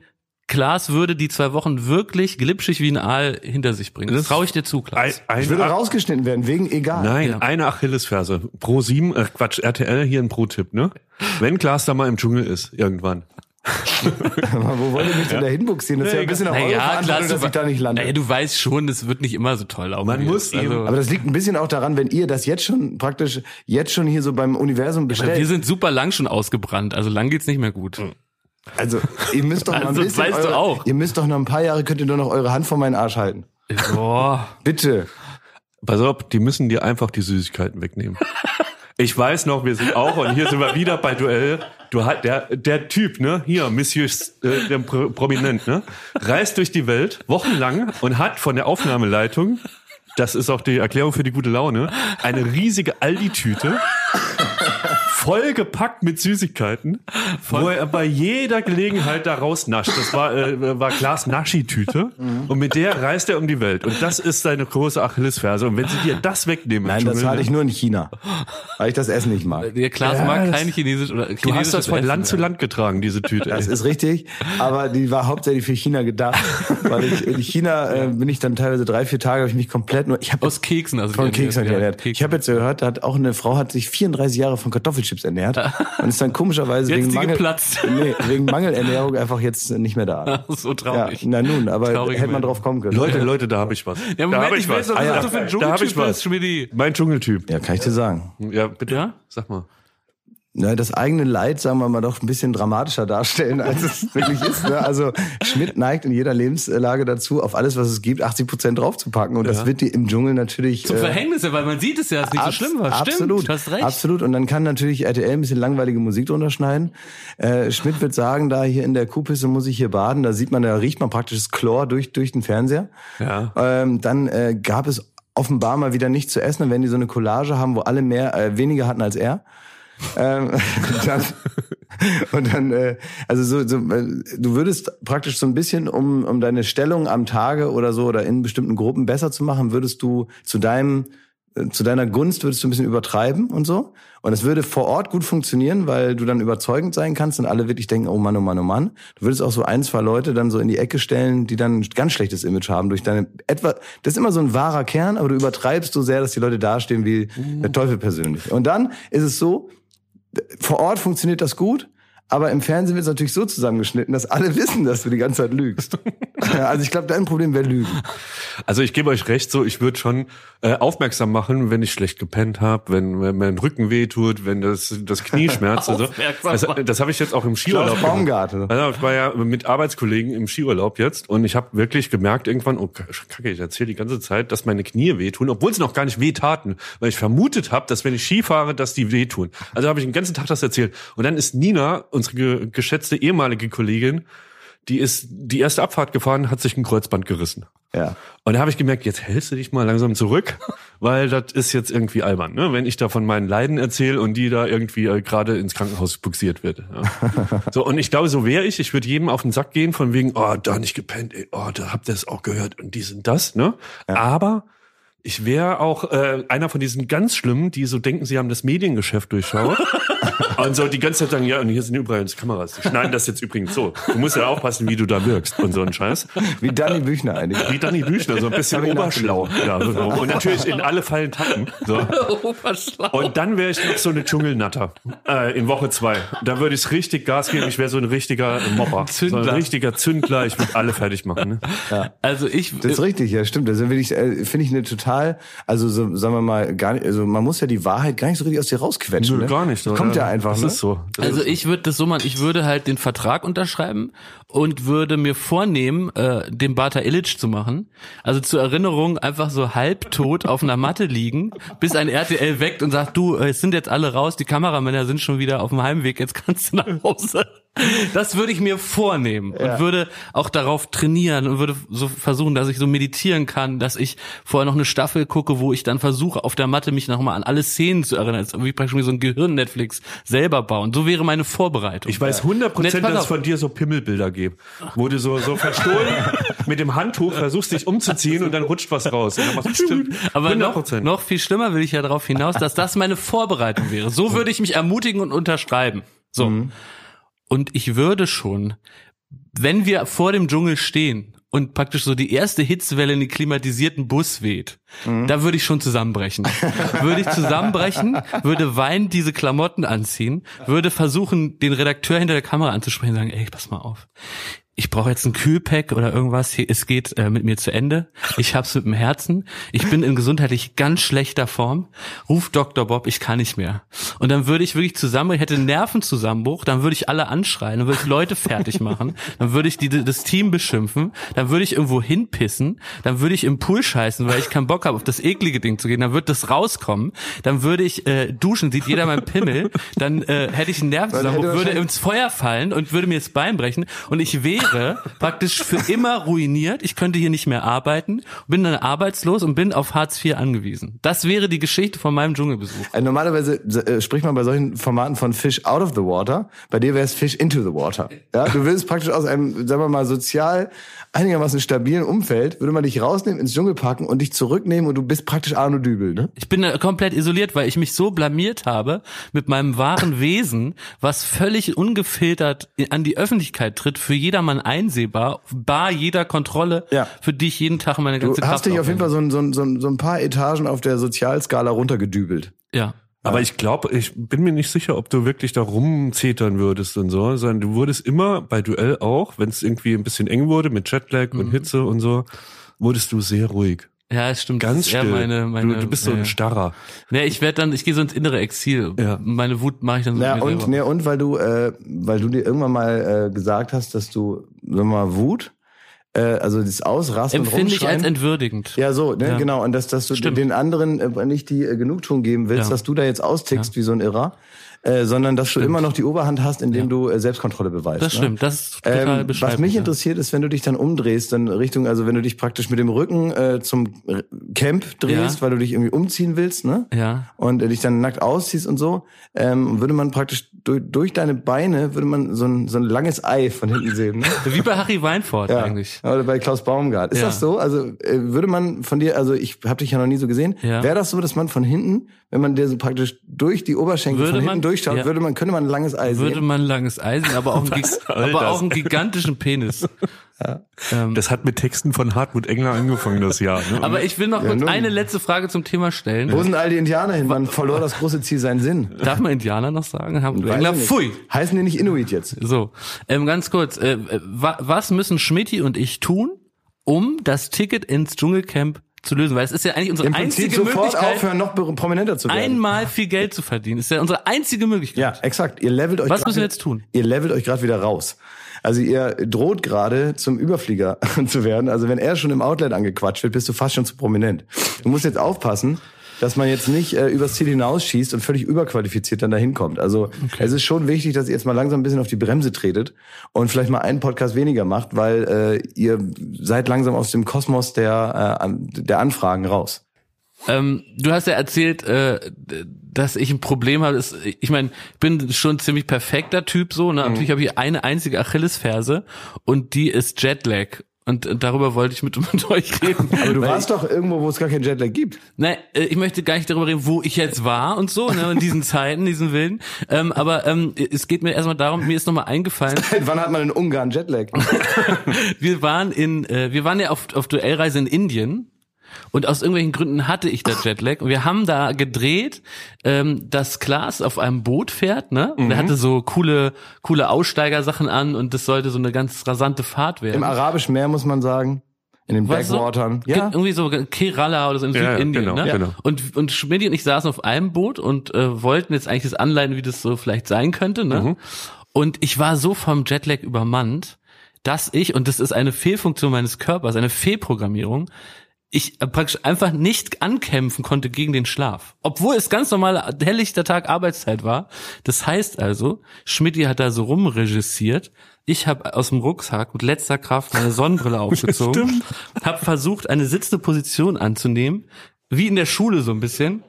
Klaas würde die zwei Wochen wirklich glitschig wie ein Aal hinter sich bringen. Das traue ich dir zu, Klaas. Ein, Ich würde ein, rausgeschneten werden, wegen egal. Nein, Ja. eine Achillesferse. Pro 7, äh, Quatsch, RTL hier ein Pro-Tipp, ne? Wenn Klaas da mal im Dschungel ist, irgendwann. *laughs* Aber wo wollt ihr mich denn da hinbuxieren? Das ist ja ein bisschen auch eure Verantwortung, dass ich da nicht lande. naja, du weißt schon, das wird nicht immer so toll laufen. Man muss eben- also, Aber das liegt ein bisschen auch daran, wenn ihr das jetzt schon praktisch, jetzt schon hier so beim Universum bestellt. wir sind super lang schon ausgebrannt, also lang geht's nicht mehr gut. Also, ihr müsst doch noch ein Also, bisschen. weißt du eure, auch. Ihr müsst doch noch ein paar Jahre, könnt ihr nur noch eure Hand vor meinen Arsch halten. Boah. Bitte. Pass auf, die müssen dir einfach die Süßigkeiten wegnehmen. Ich weiß noch, wir sind auch, und hier sind wir wieder bei Duell. Du hat der, der Typ, ne, hier, Monsieur, äh, der Pro Prominent, ne, reist durch die Welt wochenlang und hat von der Aufnahmeleitung, das ist auch die Erklärung für die gute Laune, eine riesige Aldi-Tüte vollgepackt mit Süßigkeiten, wo er bei jeder Gelegenheit da rausnascht. Das war, äh, war Glas Naschi-Tüte und mit der reist er um die Welt. Und das ist seine große Achillesferse. Und wenn sie dir das wegnehmen, Nein, das hatte ich nur in China, weil ich das Essen nicht mag. Der Klaas Ja, mag kein Chinesisch oder Du hast das von Land zu Land getragen, diese Tüte. Das ist richtig, aber die war hauptsächlich für China gedacht, *laughs* weil ich in China äh, bin ich dann teilweise drei, vier Tage, habe ich mich komplett nur, ich habe Aus Keksen, also von Keksen ja, ernährt. Keksen. Ich habe jetzt gehört, da hat auch eine Frau hat sich 34 Jahre von Kartoffelchips ernährt und ist dann komischerweise *laughs* wegen Mangel, geplatzt. *laughs* nee, wegen Mangelernährung einfach jetzt nicht mehr da. *laughs* so Ja, traurig. na nun, aber Traurige hätte man drauf kommen können. Leute, Leute, da habe ich was. Ja, da Moment, habe ich weiß, was Ah, ja. du für ein Da habe ich Dschungeltyp was. Mein Dschungeltyp. Ja, kann ich dir sagen. Ja, bitte. Ja? Sag mal. Ne, das eigene Leid, sagen wir mal, doch ein bisschen dramatischer darstellen, als es *laughs* wirklich ist. Ne? Also Schmidt neigt in jeder Lebenslage dazu, auf alles, was es gibt, 80 Prozent draufzupacken. Und das wird dir im Dschungel natürlich... Zum äh, Verhängnis, ja, weil man sieht es ja, dass es nicht so schlimm war. Stimmt, Absolut, du hast recht. absolut. Und dann kann natürlich RTL ein bisschen langweilige Musik drunter schneiden. Äh, Schmidt wird sagen, da hier in der Kuhpisse muss ich hier baden. Da sieht man, da riecht man praktisch das Chlor durch durch den Fernseher. Ja. Ähm, dann äh, gab es offenbar mal wieder nichts zu essen. Dann werden die so eine Collage haben, wo alle mehr äh, weniger hatten als er. Ähm, *laughs* dann, und dann, äh, also so, so, äh, du würdest praktisch so ein bisschen, um, um deine Stellung am Tage oder so oder in bestimmten Gruppen besser zu machen, würdest du zu deinem äh, zu deiner Gunst würdest du ein bisschen übertreiben und so. Und es würde vor Ort gut funktionieren, weil du dann überzeugend sein kannst und alle wirklich denken, oh Mann, oh Mann, oh Mann. Du würdest auch so ein, zwei Leute dann so in die Ecke stellen, die dann ein ganz schlechtes Image haben durch deine etwa, das ist immer so ein wahrer Kern, aber du übertreibst so sehr, dass die Leute dastehen wie der Teufel persönlich. Und dann ist es so, vor Ort funktioniert das gut, aber im Fernsehen wird es natürlich so zusammengeschnitten, dass alle wissen, dass du die ganze Zeit lügst. *laughs* also ich glaube, dein Problem wäre Lügen. Also ich gebe euch recht, so ich würde schon äh, aufmerksam machen, wenn ich schlecht gepennt habe, wenn, wenn mein Rücken weh tut, wenn das das Knie *laughs* schmerzt. also, Aufmerksam das das habe ich jetzt auch im Skiurlaub Baumgarten. Also ich war ja mit Arbeitskollegen im Skiurlaub jetzt und ich habe wirklich gemerkt irgendwann, oh kacke, ich erzähle die ganze Zeit, dass meine Knie wehtun, obwohl sie noch gar nicht wehtaten, weil ich vermutet habe, dass wenn ich Ski fahre, dass die wehtun. Also habe ich den ganzen Tag das erzählt. Und dann ist Nina, unsere ge geschätzte ehemalige Kollegin, die ist die erste Abfahrt gefahren, hat sich ein Kreuzband gerissen. Ja. Und da habe ich gemerkt, jetzt hältst du dich mal langsam zurück, *laughs* weil das ist jetzt irgendwie albern, ne? wenn ich da von meinen Leiden erzähle und die da irgendwie äh, gerade ins Krankenhaus buxiert wird. Ja. *laughs* so und ich glaube, so wäre ich. Ich würde jedem auf den Sack gehen von wegen, oh, da nicht gepennt, ey, oh, da habt ihr es auch gehört und dies und das. Ne? Aber ich wäre auch äh, einer von diesen ganz Schlimmen, die so denken, sie haben das Mediengeschäft durchschaut. *laughs* *laughs* und so die ganze Zeit sagen, ja, und hier sind übrigens Kameras. Die schneiden das jetzt übrigens so. Du musst ja aufpassen, wie du da wirkst und so ein Scheiß. Wie Danny Büchner eigentlich. Wie Danny Büchner, so ein bisschen oberschlau. Ja, so. Und natürlich in alle Fallen tappen. So. *laughs* Oberschlau. Und dann wäre ich noch so eine Dschungelnatter äh, in Woche zwei. Da würde ich richtig Gas geben. Ich wäre so ein richtiger Mopper. Zündler. So ein richtiger Zündler. Ich würde alle fertig machen. Ne? Also ich, Das ist richtig, ja, stimmt. Das finde ich, äh, finde ich eine total, also so, sagen wir mal, gar nicht, also man muss ja die Wahrheit gar nicht so richtig aus dir rausquetschen. Nö, ne? gar nicht. Das kommt ja einfach. Das ne? ist so. Das Also ist ich würde das so machen, ich würde halt den Vertrag unterschreiben und würde mir vornehmen, äh, den Bata Illich zu machen. Also zur Erinnerung einfach so halbtot auf einer Matte liegen, bis ein RTL weckt und sagt, du, äh, es sind jetzt alle raus, die Kameramänner sind schon wieder auf dem Heimweg, jetzt kannst du nach Hause. Das würde ich mir vornehmen und würde auch darauf trainieren und würde so versuchen, dass ich so meditieren kann, dass ich vorher noch eine Staffel gucke, wo ich dann versuche, auf der Matte mich nochmal an alle Szenen zu erinnern. Das ist wie praktisch so ein Gehirn-Netflix selber bauen. So wäre meine Vorbereitung. Ich weiß 100 Und jetzt Prozent, dass es von dir so Pimmelbilder gibt, wo du so, so verstohlen mit dem Handtuch versuchst, dich umzuziehen und dann rutscht was raus. Stimmt. Aber noch, 100%. noch viel schlimmer will ich ja darauf hinaus, dass das meine Vorbereitung wäre. So würde ich mich ermutigen und unterschreiben. So. Und ich würde schon, wenn wir vor dem Dschungel stehen und praktisch so die erste Hitzewelle in den klimatisierten Bus weht, da würde ich schon zusammenbrechen. würde ich zusammenbrechen, würde weinend diese Klamotten anziehen, würde versuchen, den Redakteur hinter der Kamera anzusprechen und sagen, ey, pass mal auf. Ich brauche jetzt ein Kühlpack oder irgendwas. Hier, Es geht äh, mit mir zu Ende. Ich hab's mit dem Herzen. Ich bin in gesundheitlich ganz schlechter Form. Ruf Dr. Bob, ich kann nicht mehr. Und dann würde ich wirklich zusammen, ich hätte einen Nervenzusammenbruch, dann würde ich alle anschreien, dann würde ich Leute fertig machen, dann würde ich die, das Team beschimpfen, dann würde ich irgendwo hinpissen, dann würde ich im Pool scheißen, weil ich keinen Bock habe, auf das eklige Ding zu gehen, dann wird das rauskommen, dann würde ich äh, duschen, sieht jeder mein Pimmel, dann äh, hätte ich einen Nervenzusammenbruch, würde ins Feuer fallen und würde mir das Bein brechen und ich wäre wäre praktisch für immer ruiniert. Ich könnte hier nicht mehr arbeiten, bin dann arbeitslos und bin auf Hartz IV angewiesen. Das wäre die Geschichte von meinem Dschungelbesuch. Also normalerweise äh, spricht man bei solchen Formaten von Fish out of the water. Bei dir wäre es Fish into the water. Ja, du würdest praktisch aus einem, sagen wir mal, sozial einigermaßen stabilen Umfeld, würde man dich rausnehmen, ins Dschungel packen und dich zurücknehmen und du bist praktisch Arno Dübel, ne? Ich bin komplett isoliert, weil ich mich so blamiert habe mit meinem wahren *laughs* Wesen, was völlig ungefiltert an die Öffentlichkeit tritt, für jedermann einsehbar, bar jeder Kontrolle, Ja. für die ich jeden Tag meine Du ganze Kraft hast dich auf jeden Fall so ein, so, ein, so ein paar Etagen auf der Sozialskala runtergedübelt. Ja. Aber ich glaube, ich bin mir nicht sicher, ob du wirklich da rumzetern würdest und so, sondern du wurdest immer bei Duell auch, wenn es irgendwie ein bisschen eng wurde mit Jetlag Mhm. und Hitze und so, wurdest du sehr ruhig. Ja, es stimmt. Ganz Das ist eher still. Meine, meine, du, du bist so ja. ein Starrer. Nee, ich werde dann, ich gehe so ins innere Exil. Ja. Meine Wut mache ich dann so Ja, und, selber. ne, und weil du, äh, weil du dir irgendwann mal äh, gesagt hast, dass du, sagen wir mal, Wut, äh, also das Ausrasten und Empfinde ich als entwürdigend. Ja, so, ne, Ja. genau. Und dass, dass du Stimmt. den anderen äh, nicht die äh, Genugtuung geben willst, Ja. dass du da jetzt austickst wie so ein Irrer, äh, sondern dass du immer noch die Oberhand hast, indem du äh, Selbstkontrolle beweist. Das ne? stimmt, das ist total Ähm, was mich ja. interessiert ist, wenn du dich dann umdrehst, dann Richtung, also wenn du dich praktisch mit dem Rücken äh, zum Camp drehst, Ja. weil du dich irgendwie umziehen willst, ne? Ja. Und äh, dich dann nackt ausziehst und so, ähm, würde man praktisch durch, durch deine Beine würde man so ein, so ein langes Ei von hinten sehen. Ne? *laughs* Wie bei Harry Weinfurt Ja. eigentlich. Oder bei Klaus Baumgart. Ist Ja. das so? Also äh, würde man von dir, also ich habe dich ja noch nie so gesehen, Ja. wäre das so, dass man von hinten, wenn man dir so praktisch durch die Oberschenkel Würde von hinten durchschaut, ja. würde man, könnte man ein langes Ei Würde man langes Eisen, aber auch, einen, *laughs* aber auch einen gigantischen Penis. *laughs* Ähm, Das hat mit Texten von Hartmut Engler angefangen das Jahr. Ne? aber ich will noch Ja, eine letzte Frage zum Thema stellen. Wo sind all die Indianer hin? Man verlor das große Ziel seinen Sinn. Darf man Indianer noch sagen? Haben Weiß Engler, pfui. Heißen die nicht Inuit jetzt? So, ähm, ganz kurz. Äh, äh, wa was müssen Schmidti und ich tun, um das Ticket ins Dschungelcamp zu lösen? Weil es ist ja eigentlich unsere Im Prinzip einzige sofort Möglichkeit, aufhören, noch prominenter zu werden. einmal viel Geld zu verdienen. Ist ja unsere einzige Möglichkeit. Ja, exakt. Ihr levelt euch Was müssen wir jetzt tun? Ihr levelt euch gerade wieder raus. Also ihr droht gerade zum Überflieger *laughs* zu werden. Also wenn er schon im Outlet angequatscht wird, bist du fast schon zu prominent. Du musst jetzt aufpassen, dass man jetzt nicht äh, übers Ziel hinausschießt und völlig überqualifiziert dann dahin kommt. Also es ist schon wichtig, dass ihr jetzt mal langsam ein bisschen auf die Bremse tretet und vielleicht mal einen Podcast weniger macht, weil äh, ihr seid langsam aus dem Kosmos der, äh, der Anfragen raus. Ähm, du hast ja erzählt, äh, dass ich ein Problem habe. Ich meine, ich bin schon ein ziemlich perfekter Typ so. Mhm. Ne? Natürlich habe ich eine einzige Achillesferse und die ist Jetlag. Und äh, darüber wollte ich mit, *laughs* mit euch reden. Aber du warst doch irgendwo, wo es gar keinen Jetlag gibt. Nein, äh, ich möchte gar nicht darüber reden, wo ich jetzt war und so, ne, in diesen *laughs* Zeiten, diesen Willen. Ähm, aber ähm, es geht mir erstmal darum, mir ist nochmal eingefallen, *laughs* Wann hat man in Ungarn Jetlag? wir waren in, äh, wir waren ja auf, auf Duellreise in Indien. Und aus irgendwelchen Gründen hatte ich da *laughs* Jetlag. Und wir haben da gedreht, ähm, dass Klaas auf einem Boot fährt, ne? Und er hatte so coole, coole Aussteigersachen an und das sollte so eine ganz rasante Fahrt werden. Im Arabischen Meer muss man sagen. In den du? Backwatern. Ge- Irgendwie so Kerala oder so in Ja, ja, Südindien. genau, ne? genau. Und, und Schmidt und ich saßen auf einem Boot und äh, wollten jetzt eigentlich das anleiten, wie das so vielleicht sein könnte. Ne? Mhm. Und ich war so vom Jetlag übermannt, dass ich, und das ist eine Fehlfunktion meines Körpers, eine Fehlprogrammierung, ich äh, praktisch einfach nicht ankämpfen konnte gegen den Schlaf. Obwohl es ganz normal helllichter Tag Arbeitszeit war. Das heißt also, Schmidti hat da so rumregissiert. Ich habe aus dem Rucksack mit letzter Kraft meine Sonnenbrille *laughs* aufgezogen, habe versucht, eine sitzende Position anzunehmen, wie in der Schule so ein bisschen,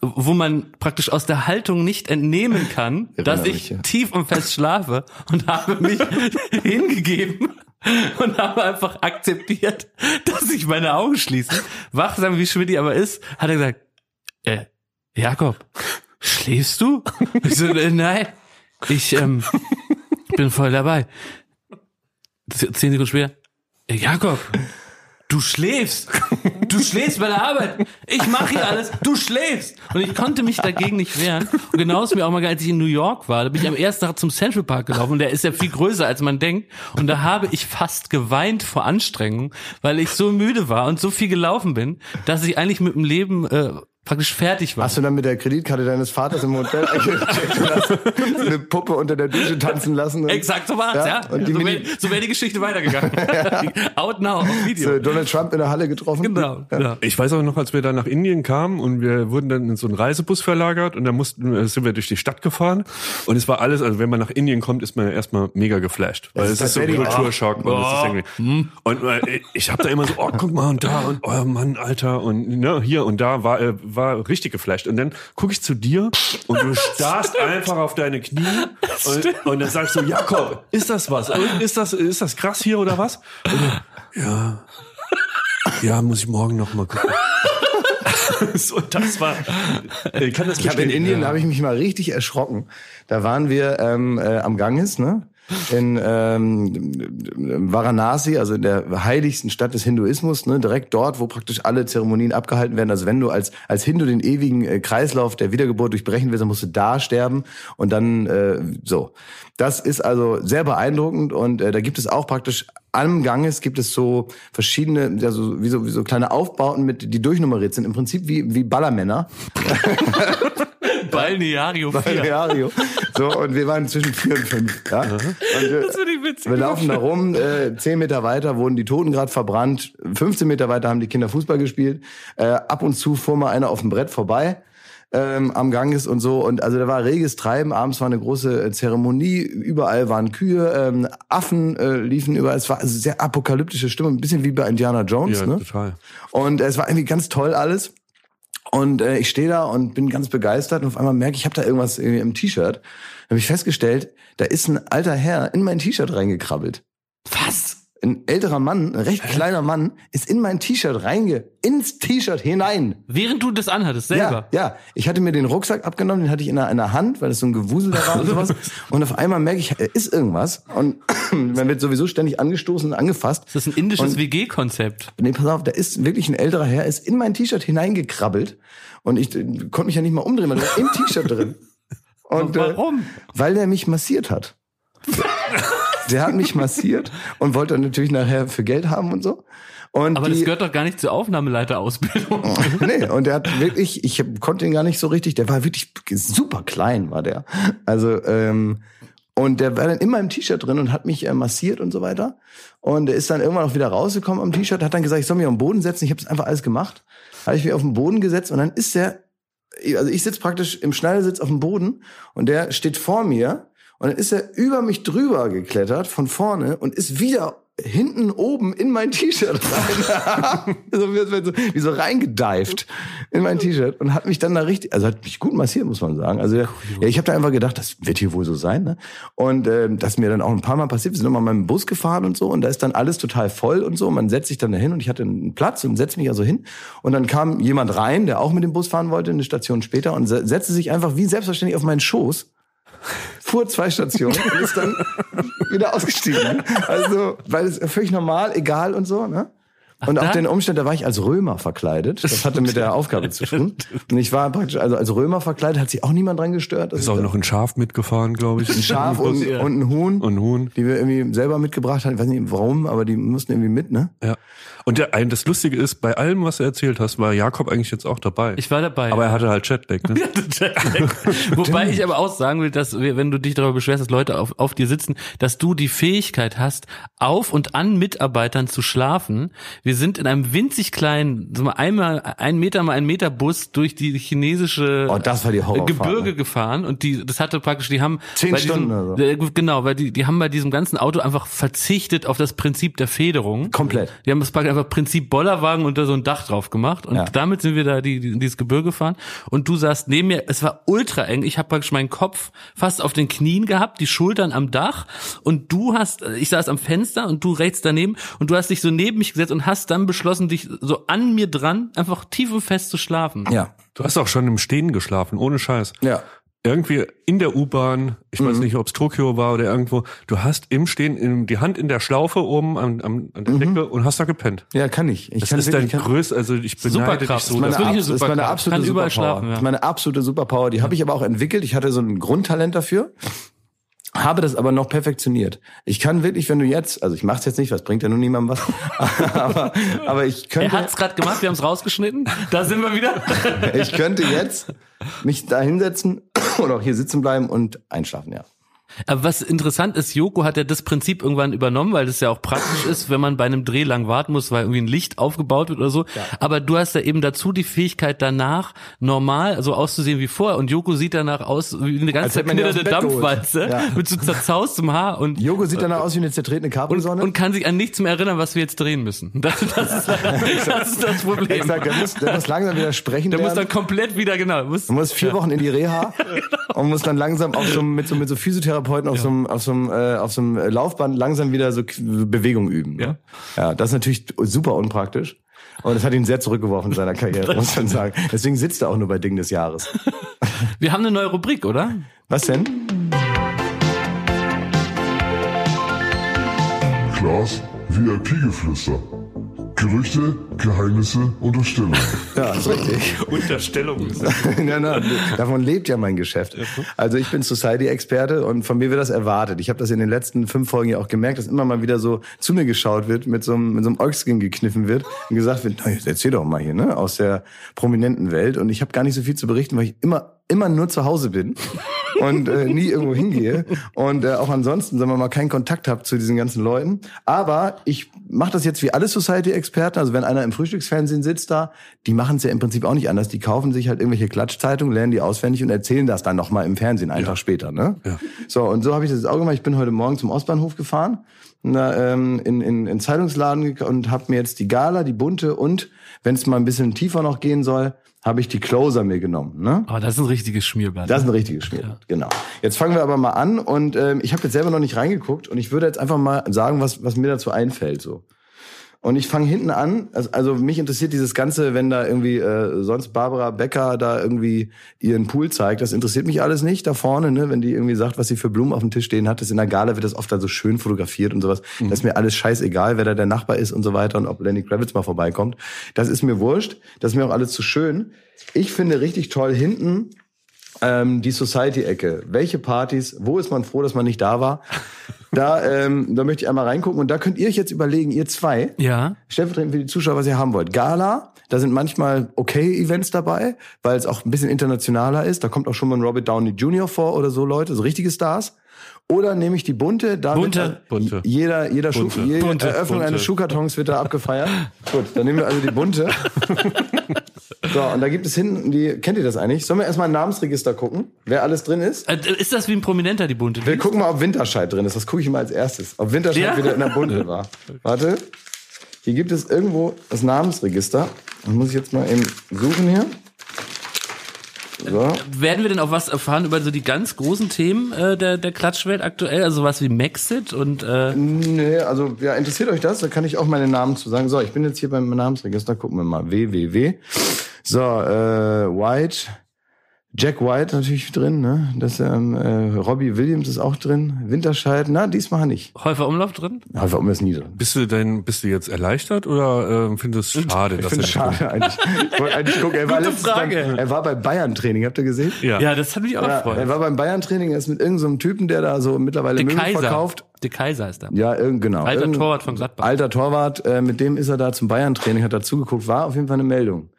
wo man praktisch aus der Haltung nicht entnehmen kann, dass ich tief und fest schlafe und habe mich *laughs* hingegeben und habe einfach akzeptiert, *laughs* dass ich meine Augen schließe. Wachsam wie Schmidti aber ist, hat er gesagt, äh, Jakob, schläfst du? Ich so, äh, nein, ich ähm, bin voll dabei. Zehn Sekunden später, äh, Jakob, du schläfst. Du schläfst bei der Arbeit. Ich mache hier alles. Du schläfst. Und ich konnte mich dagegen nicht wehren. Und genau ist mir auch mal, als ich in New York war, da bin ich am ersten Tag zum Central Park gelaufen und der ist ja viel größer, als man denkt. Und da habe ich fast geweint vor Anstrengung, weil ich so müde war und so viel gelaufen bin, dass ich eigentlich mit dem Leben äh, praktisch fertig war. Hast du dann mit der Kreditkarte deines Vaters im Hotel und *laughs* eine Puppe unter der Dusche tanzen lassen? Und Exakt, so war's, Ja, ja. und so wäre so wär die Geschichte weitergegangen. *laughs* *laughs* Out now, auf Video. so Donald Trump in der Halle getroffen? Genau. Ja. Ich weiß auch noch, als wir da nach Indien kamen und wir wurden dann in so einen Reisebus verlagert und da mussten, äh, sind wir durch die Stadt gefahren und es war alles, also wenn man nach Indien kommt, ist man ja erstmal mega geflasht, weil Das es ist ist so ein Kulturschock und, das ist irgendwie, und äh, ich habe da immer so, oh guck mal und da und oh Mann, Alter und ne, hier und da war äh, war richtig geflasht und dann gucke ich zu dir und du *laughs* starrst einfach auf deine Knie *laughs* und, und dann sagst du, Jakob, ist das was? Ist das ist das krass hier oder was? Und dann, ja. Ja, muss ich morgen noch mal gucken. *laughs* so, das war. Ich kann das Ich habe in Indien, da habe ich mich mal richtig erschrocken. Da waren wir ähm, äh, am Ganges, ne? In ähm, Varanasi, also in der heiligsten Stadt des Hinduismus, ne? direkt dort, wo praktisch alle Zeremonien abgehalten werden. Also wenn du als als Hindu den ewigen äh, Kreislauf der Wiedergeburt durchbrechen willst, dann musst du da sterben und dann äh, so. Das ist also sehr beeindruckend und äh, da gibt es auch praktisch am Ganges gibt es so verschiedene, ja, so, wie, so, wie so kleine Aufbauten mit, die durchnummeriert sind. Im Prinzip wie, wie Ballermänner. *laughs* Balneario 4. Balneario. So, und wir waren zwischen vier und fünf. Ja? Und, äh, Das finde ich witzig. wir laufen da rum, äh, zehn Meter weiter wurden die Toten gerade verbrannt, 15 Meter weiter haben die Kinder Fußball gespielt. Äh, ab und zu fuhr mal einer auf dem Brett vorbei. Ähm, am Ganges und so und also da war reges Treiben. Abends war eine große äh, Zeremonie. Überall waren Kühe, ähm, Affen äh, liefen überall. Es war also sehr apokalyptische Stimmung, ein bisschen wie bei Indiana Jones. Ja, ne? total. Und es war irgendwie ganz toll alles. Und äh, ich stehe da und bin ganz begeistert und auf einmal merke ich, ich habe da irgendwas irgendwie im T-Shirt. Dann habe ich festgestellt, da ist ein alter Herr in mein T-Shirt reingekrabbelt. Was? Ein älterer Mann, ein recht kleiner Mann, ist in mein T-Shirt reinge, ins T-Shirt hinein. Während du das anhattest, Ja, selber. ja. Ich hatte mir den Rucksack abgenommen, den hatte ich in der, in der Hand, weil es so ein Gewusel da war und sowas. *laughs* Und auf einmal merke ich, da ist irgendwas. Und *clears throat* man wird sowieso ständig angestoßen und angefasst. Das ist ein indisches WG-Konzept. Nee, pass auf, da ist wirklich ein älterer Herr, ist in mein T-Shirt hineingekrabbelt und ich äh, konnte mich ja nicht mal umdrehen, weil der war im T-Shirt drin. *laughs* Und, Warum? Äh, weil der mich massiert hat. *laughs* Der hat mich massiert und wollte natürlich nachher für Geld haben und so. Und Aber die, das gehört doch gar nicht zur Aufnahmeleiterausbildung. *laughs* nee, und der hat wirklich, ich konnte ihn gar nicht so richtig, der war wirklich super klein, war der. Also, ähm, und der war dann immer im T-Shirt drin und hat mich äh, massiert und so weiter. Und er ist dann irgendwann auch wieder rausgekommen am T-Shirt, hat dann gesagt, ich soll mich auf den Boden setzen. Ich habe es einfach alles gemacht. Habe ich mich auf den Boden gesetzt und dann ist der, also ich sitze praktisch im Schneidersitz auf dem Boden und der steht vor mir und dann ist er über mich drüber geklettert von vorne und ist wieder hinten oben in mein T-Shirt rein. *laughs* so, wie, so, reingedived in mein T-Shirt und hat mich dann da richtig, also hat mich gut massiert, muss man sagen. Also ja, ich habe da einfach gedacht, das wird hier wohl so sein. Ne? Und ähm, das mir dann auch ein paar Mal passiert. Wir sind nochmal mit dem Bus gefahren und so und da ist dann alles total voll und so. Man setzt sich dann dahin und ich hatte einen Platz und setze mich also hin. Und dann kam jemand rein, der auch mit dem Bus fahren wollte, eine Station später und se- setzte sich einfach wie selbstverständlich auf meinen Schoß fuhr zwei Stationen und ist dann wieder ausgestiegen. Also, weil es völlig normal, egal und so, ne? Und auch den Umstand, da war ich als Römer verkleidet. Das hatte mit der Aufgabe zu tun. *laughs* Und ich war praktisch, also als Römer verkleidet, hat sich auch niemand dran gestört. Ist ich auch noch ein Schaf mitgefahren, glaube ich. ein Schaf und, und ein Huhn, Und ein Huhn. die wir irgendwie selber mitgebracht haben. Ich weiß nicht warum, aber die mussten irgendwie mit, ne? Ja. Und der, ein, das Lustige ist, bei allem, was du erzählt hast, war Jakob eigentlich jetzt auch dabei. Ich war dabei. aber er hatte halt Jetlag, ne? *laughs* *laughs* Wobei ich aber auch sagen will, dass wir, wenn du dich darüber beschwerst, dass Leute auf, auf dir sitzen, dass du die Fähigkeit hast, auf und an Mitarbeitern zu schlafen. Wir sind in einem winzig kleinen, so mal einmal ein Meter mal ein Meter Bus durch die chinesische Oh, das war die Horrorfahrt, Gebirge ne? gefahren und die, das hatte praktisch, die haben Zehn bei Stunden diesem, oder so. äh, genau, weil die, die haben bei diesem ganzen Auto einfach verzichtet auf das Prinzip der Federung. Komplett. Die haben das praktisch einfach Prinzip Bollerwagen da so ein Dach drauf gemacht und Ja. damit sind wir da die, die, in dieses Gebirge gefahren und du saßt neben mir, es war ultra eng, ich habe praktisch meinen Kopf fast auf den Knien gehabt, die Schultern am Dach und du hast, ich saß am Fenster und du rechts daneben und du hast dich so neben mich gesetzt und hast dann beschlossen, dich so an mir dran einfach tief und fest zu schlafen. Ja. Du hast auch schon im Stehen geschlafen, ohne Scheiß. Ja. Irgendwie in der U-Bahn, ich weiß nicht, ob es Tokio war oder irgendwo, du hast im Stehen in, die Hand in der Schlaufe oben an, an, an der Decke und hast da gepennt. Ja, kann ich. ich Das kann ist dein größtes, also ich beneide dich so. Das meine, ist wirklich eine Abs- das ist meine absolute Superpower. schlafen, ja. Das ist meine absolute Superpower. Die habe ich aber auch entwickelt. Ich hatte so ein Grundtalent dafür. habe das aber noch perfektioniert. Ich kann wirklich, wenn du jetzt, also ich mach's jetzt nicht, was bringt ja nun niemandem was, *laughs* aber, aber ich Er könnte, hat's gerade gemacht, wir haben's rausgeschnitten. Da sind wir wieder. *laughs* ich könnte jetzt mich da hinsetzen *clears throat* oder auch hier sitzen bleiben und einschlafen, ja. Aber was interessant ist, Joko hat ja das Prinzip irgendwann übernommen, weil das ja auch praktisch ist, wenn man bei einem Dreh lang warten muss, weil irgendwie ein Licht aufgebaut wird oder so. Aber du hast ja eben dazu die Fähigkeit danach normal so auszusehen wie vorher und Joko sieht danach aus wie eine ganz zerknitterte. Dampfwalze Ja. *laughs* mit so zerzaustem Haar und Jogo sieht danach aus wie eine zertretene und, Capri-Sonne. und kann sich an nichts mehr erinnern, was wir jetzt drehen müssen. *laughs* Das, das, ist, das ist das Problem. Exakt, der muss, der muss langsam wieder sprechen Der muss lernen. dann komplett wieder, genau, muss, Man muss vier Wochen in die Reha *laughs* und muss dann langsam auf so mit so mit so Physiotherapeuten auf so einem auf so einem äh, auf so einem Laufband langsam wieder so Bewegung üben. Ne? Ja, das ist natürlich super unpraktisch. Und das hat ihn sehr zurückgeworfen in seiner Karriere, *laughs* muss man sagen. Deswegen sitzt er auch nur bei Ding des Jahres. *laughs* wir haben eine neue Rubrik, oder? Was denn? Klaas VIP-Geflüster. Gerüchte, Geheimnisse, Unterstellungen. *laughs* Ja, ist richtig. Unterstellung ist *laughs* ja, na, davon lebt ja mein Geschäft. Also ich bin Society-Experte und von mir wird das erwartet. Ich habe das in den letzten fünf Folgen ja auch gemerkt, dass immer mal wieder so zu mir geschaut wird, mit so einem, mit so einem Äugschen gekniffen wird und gesagt wird, "Na, jetzt erzähl doch mal hier, ne, aus der prominenten Welt. Und ich habe gar nicht so viel zu berichten, weil ich immer immer nur zu Hause bin und äh, nie irgendwo hingehe und äh, auch ansonsten, sagen wir mal, keinen Kontakt habe zu diesen ganzen Leuten. Aber ich mache das jetzt wie alle Society-Experten. Also wenn einer im Frühstücksfernsehen sitzt da, die machen es ja im Prinzip auch nicht anders. Die kaufen sich halt irgendwelche Klatschzeitungen, lernen die auswendig und erzählen das dann nochmal im Fernsehen, einen Tag später. Ne? So, und so habe ich das jetzt auch gemacht. Ich bin heute Morgen zum Ostbahnhof gefahren, na, ähm, in, in, in Zeitungsladen und habe mir jetzt die Gala, die bunte und, wenn es mal ein bisschen tiefer noch gehen soll, habe ich die Closer mir genommen. Ne? Aber das ist ein richtiges Schmierblatt. Das ist ein richtiges Spiel. Genau. Jetzt fangen wir aber mal an und ähm, ich habe jetzt selber noch nicht reingeguckt und ich würde jetzt einfach mal sagen, was, was mir dazu einfällt. So. Und ich fange hinten an, also, also mich interessiert dieses Ganze, wenn da irgendwie äh, sonst Barbara Becker da irgendwie ihren Pool zeigt, das interessiert mich alles nicht da vorne, ne, wenn die irgendwie sagt, was sie für Blumen auf dem Tisch stehen hat, das in der Gala wird das oft da so schön fotografiert und sowas. Das ist mir alles scheißegal, wer da der Nachbar ist und so weiter und ob Lenny Kravitz mal vorbeikommt. Das ist mir wurscht, das ist mir auch alles zu schön. Ich finde richtig toll hinten ähm, die Society-Ecke. Welche Partys? Wo ist man froh, dass man nicht da war? Da, ähm, da möchte ich einmal reingucken und da könnt ihr euch jetzt überlegen, ihr zwei, Ja. stellvertretend für die Zuschauer, was ihr haben wollt. Gala, da sind manchmal okay Events dabei, weil es auch ein bisschen internationaler ist. Da kommt auch schon mal ein Robert Downey Jr. vor oder so Leute, so richtige Stars. Oder nehme ich die bunte, da Bunte. wird Bunte. jeder, jeder Schuh, jede Bunte. Eröffnung Bunte. eines Schuhkartons wird da abgefeiert. *laughs* Gut, dann nehmen wir also die bunte. *laughs* So, und da gibt es hinten die, kennt ihr das eigentlich? Sollen wir erstmal ein Namensregister gucken, wer alles drin ist? Äh, Ist das wie ein Prominenter, die bunte? Wir gucken mal, ob Winterscheid drin ist. Das gucke ich mal als erstes. Ob Winterscheid Ja? wieder in der Bunte *laughs* war. Warte. Hier gibt es irgendwo das Namensregister. Das muss ich jetzt mal eben suchen hier. So. Werden wir denn auch was erfahren über so die ganz großen Themen äh, der, der Klatschwelt aktuell? Also was wie Maxit und äh, Nee, also ja, interessiert euch das? Da kann ich auch meine Namen zu sagen. So, ich bin jetzt hier beim Namensregister. Gucken wir mal. www. So, äh, White. Jack White natürlich drin, ne? Das, ähm, äh, Robbie Williams ist auch drin. Winterscheid, na, diesmal nicht. Häufer Umlauf drin? Ja, warum ist nie drin? Bist du denn, bist du jetzt erleichtert oder ähm, findest du es schade? Ich dass finde er es nicht- schade *laughs* eigentlich. Ich wollte eigentlich gucken. Er war, Gute letztens Frage. Beim, er war bei Bayern-Training, habt ihr gesehen? Ja. Ja, das hat mich auch Ja, gefreut. er war beim Bayern-Training, er ist mit irgendeinem so Typen, der da so mittlerweile Kaiser. verkauft. Der Kaiser ist da. Ja, irgend, genau. Alter Irgend- Torwart von Gladbach. Alter Torwart, äh, mit dem ist er da zum Bayern-Training, hat da zugeguckt, war auf jeden Fall eine Meldung.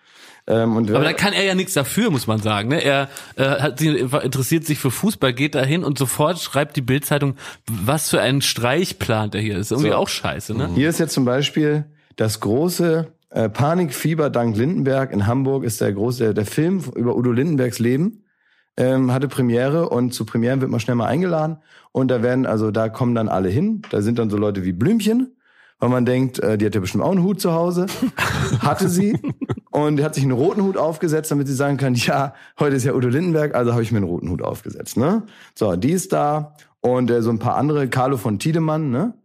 Ähm, und Aber da kann er ja nichts dafür, muss man sagen. Ne? Er äh, hat, sie- interessiert sich für Fußball, geht dahin und sofort schreibt die Bildzeitung, was für einen Streich plant er hier. Ist irgendwie So. auch scheiße, ne? Hier ist jetzt zum Beispiel das große äh, Panikfieber dank Lindenberg in Hamburg ist der große, der, der Film über Udo Lindenbergs Leben ähm, hatte Premiere und zu Premieren wird man schnell mal eingeladen und da werden also da kommen dann alle hin. Da sind dann so Leute wie Blümchen, weil man denkt, äh, die hat ja bestimmt auch einen Hut zu Hause, *laughs* hatte sie und hat sich einen roten Hut aufgesetzt, damit sie sagen kann, ja, heute ist ja Udo Lindenberg, also habe ich mir einen roten Hut aufgesetzt. Ne? So, die ist da und äh, so ein paar andere, Carlo von Tiedemann, ne?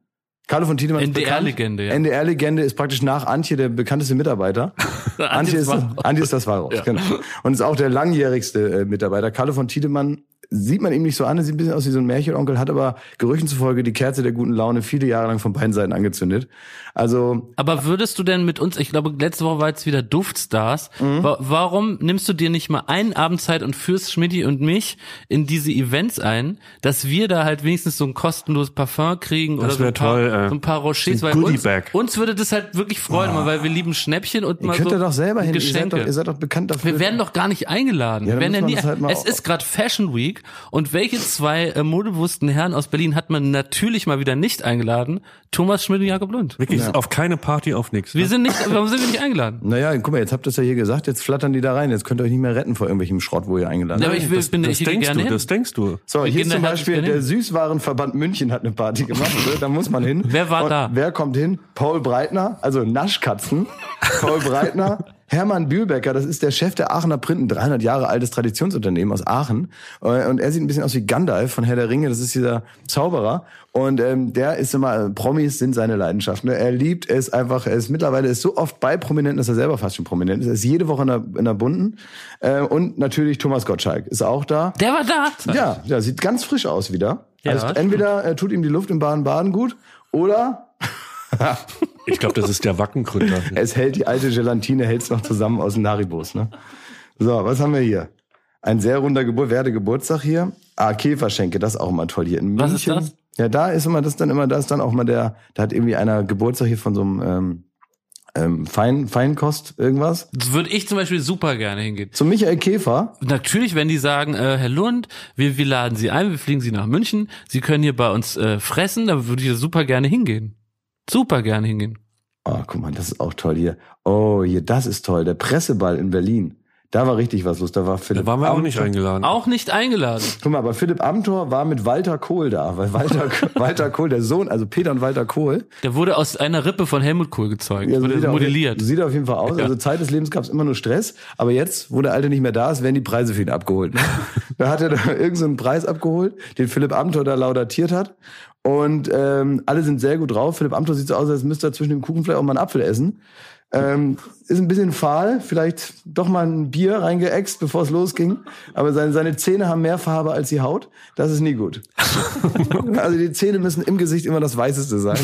Carlo von Tiedemann. NDR-Legende, ja. NDR-Legende ist praktisch nach Antje der bekannteste Mitarbeiter. *laughs* Antje ist. Antje ist das Walraus, genau. Und ist auch der langjährigste äh, Mitarbeiter. Carlo von Tiedemann sieht man ihm nicht so an, er sieht ein bisschen aus wie so ein Märchenonkel, hat aber Gerüchen zufolge die Kerze der guten Laune viele Jahre lang von beiden Seiten angezündet. Also Aber würdest du denn mit uns, ich glaube, letzte Woche war jetzt wieder Duftstars, Mhm. wa warum nimmst du dir nicht mal einen Abend Zeit und führst Schmidti und mich in diese Events ein, dass wir da halt wenigstens so ein kostenloses Parfum kriegen oder so ein, paar, toll, ey. so ein paar Rochers, weil uns, uns würde das halt wirklich freuen, weil wir lieben Schnäppchen und ihr mal könnt so ja doch selber hin, ihr seid Geschenke. doch, ihr seid doch bekannt dafür. Wir werden doch gar nicht eingeladen. Ja, wir werden ja nie, das halt es ist gerade Fashion Week und welche zwei äh, modebewussten Herren aus Berlin hat man natürlich mal wieder nicht eingeladen? Thomas Schmidt und Jakob Lund. Wirklich auf keine Party, auf nichts. Wir sind nicht, warum sind wir nicht eingeladen? Naja, guck mal, jetzt habt ihr es ja hier gesagt, jetzt flattern die da rein. Jetzt könnt ihr euch nicht mehr retten vor irgendwelchem Schrott, wo ihr eingeladen Ja, seid. aber ich will, bin das ich denkst gerne du, hin. das denkst du. So, Wir hier ist zum Beispiel der Süßwarenverband München hat eine Party gemacht. ne? da muss man hin. Wer war Und da? Wer kommt hin? Paul Breitner, also Naschkatzen. Paul Breitner. Hermann Bühlbecker, das ist der Chef der Aachener Print, ein 300 Jahre altes Traditionsunternehmen aus Aachen. Äh, Und er sieht ein bisschen aus wie Gandalf von Herr der Ringe. Das ist dieser Zauberer. Und ähm, der ist immer, äh, Promis sind seine Leidenschaft. Ne? Er liebt es einfach. Er ist mittlerweile ist so oft bei Prominenten, dass er selber fast schon prominent ist. Er ist jede Woche in der, in der Bunten. Äh, und natürlich Thomas Gottschalk ist auch da. Der war da. Ja, ja, sieht ganz frisch aus wieder. Ja, also entweder äh, tut ihm die Luft im Baden-Baden gut oder *laughs* Ich glaube, das ist der Wackengründer. es hält die alte Gelatine, hält's noch zusammen aus den Naribos. Ne? So, was haben wir hier? Ein sehr runder Geburt, werde Geburtstag hier. Ah, Käferschenke, das ist auch immer toll hier in Was München. ist das? Ja, da ist immer das dann immer, da ist dann auch mal der, da hat irgendwie einer Geburtstag hier von so einem ähm, ähm, Fein, Feinkost irgendwas. Das würde ich zum Beispiel super gerne hingehen. Zum Michael Käfer. Natürlich, wenn die sagen, äh, Herr Lund, wir, wir laden Sie ein, wir fliegen Sie nach München, Sie können hier bei uns äh, fressen, da würde ich super gerne hingehen. Super gerne hingehen. Oh, guck mal, das ist auch toll hier. Oh, hier, das ist toll. Der Presseball in Berlin. Da war richtig was los. Da war Philipp. Da waren wir auch nicht eingeladen. Auch nicht eingeladen. Guck mal, aber Philipp Amthor war mit Walter Kohl da, weil Walter, *laughs* Walter Kohl, der Sohn, also Peter und Walter Kohl, Der wurde aus einer Rippe von Helmut Kohl gezeugt, ja, so wurde sieht, er auf, modelliert. sieht auf jeden Fall aus. Ja. Also Zeit des Lebens gab es immer nur Stress, aber jetzt, wo der Alte nicht mehr da ist, werden die Preise für ihn abgeholt. Ne? *laughs* da hat er da irgendeinen so einen Preis abgeholt, den Philipp Amthor da laudatiert hat. Und ähm, alle sind sehr gut drauf. Philipp Amthor sieht so aus, als müsste er zwischen dem Kuchen vielleicht auch mal einen Apfel essen. Ähm, ist ein bisschen fahl, vielleicht doch mal ein Bier reingeäxt, bevor es losging. Aber seine, seine Zähne haben mehr Farbe als die Haut. Das ist nie gut. *laughs* also die Zähne müssen im Gesicht immer das Weißeste sein.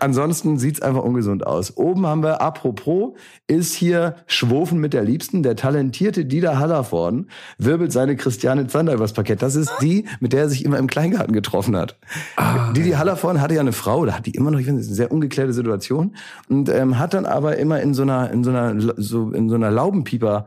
Ansonsten sieht's einfach ungesund aus. Oben haben wir, apropos, ist hier Schwofen mit der Liebsten. Der talentierte Dieter Hallervorden wirbelt seine Christiane Zander übers Parkett. Das ist die, mit der er sich immer im Kleingarten getroffen hat. Didi Hallervorden hatte ja eine Frau, da hat die immer noch, ich finde, das ist eine sehr ungeklärte Situation. Und ähm, hat dann aber immer in so einer, in so einer, so, in so einer Laubenpieper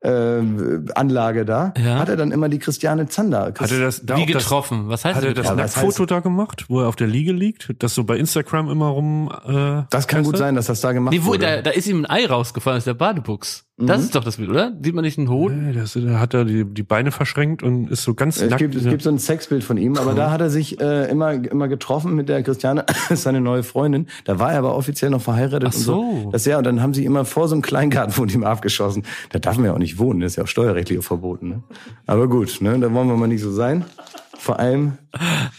ähm, Anlage da, Ja. hat er dann immer die Christiane Zander. Hat er das da Wie auch das, getroffen. Was heißt hat er das? das Ja, Nacktfoto da gemacht, wo er auf der Liege liegt, das so bei Instagram immer rum äh, Das kann gut sein, dass das da gemacht Nee, wo, wurde. da, da ist ihm ein Ei rausgefallen aus der Badebuchs. Mhm. Das ist doch das Bild, oder? Sieht man nicht einen Hoden? Nee, das, da hat er die, die Beine verschränkt und ist so ganz Es nackt. gibt, es gibt so ein Sexbild von ihm, aber da hat er sich äh, immer, immer getroffen mit der Christiane, ist *laughs* seine neue Freundin. Da war er aber offiziell noch verheiratet Ach und so. so. Das ja, und dann haben sie immer vor so einem Kleingarten von ihm abgeschossen. Da darf man ja auch nicht wohnen, das ist ja auch steuerrechtlich auch verboten. Ne? Aber gut, ne, da wollen wir mal nicht so sein. Vor allem,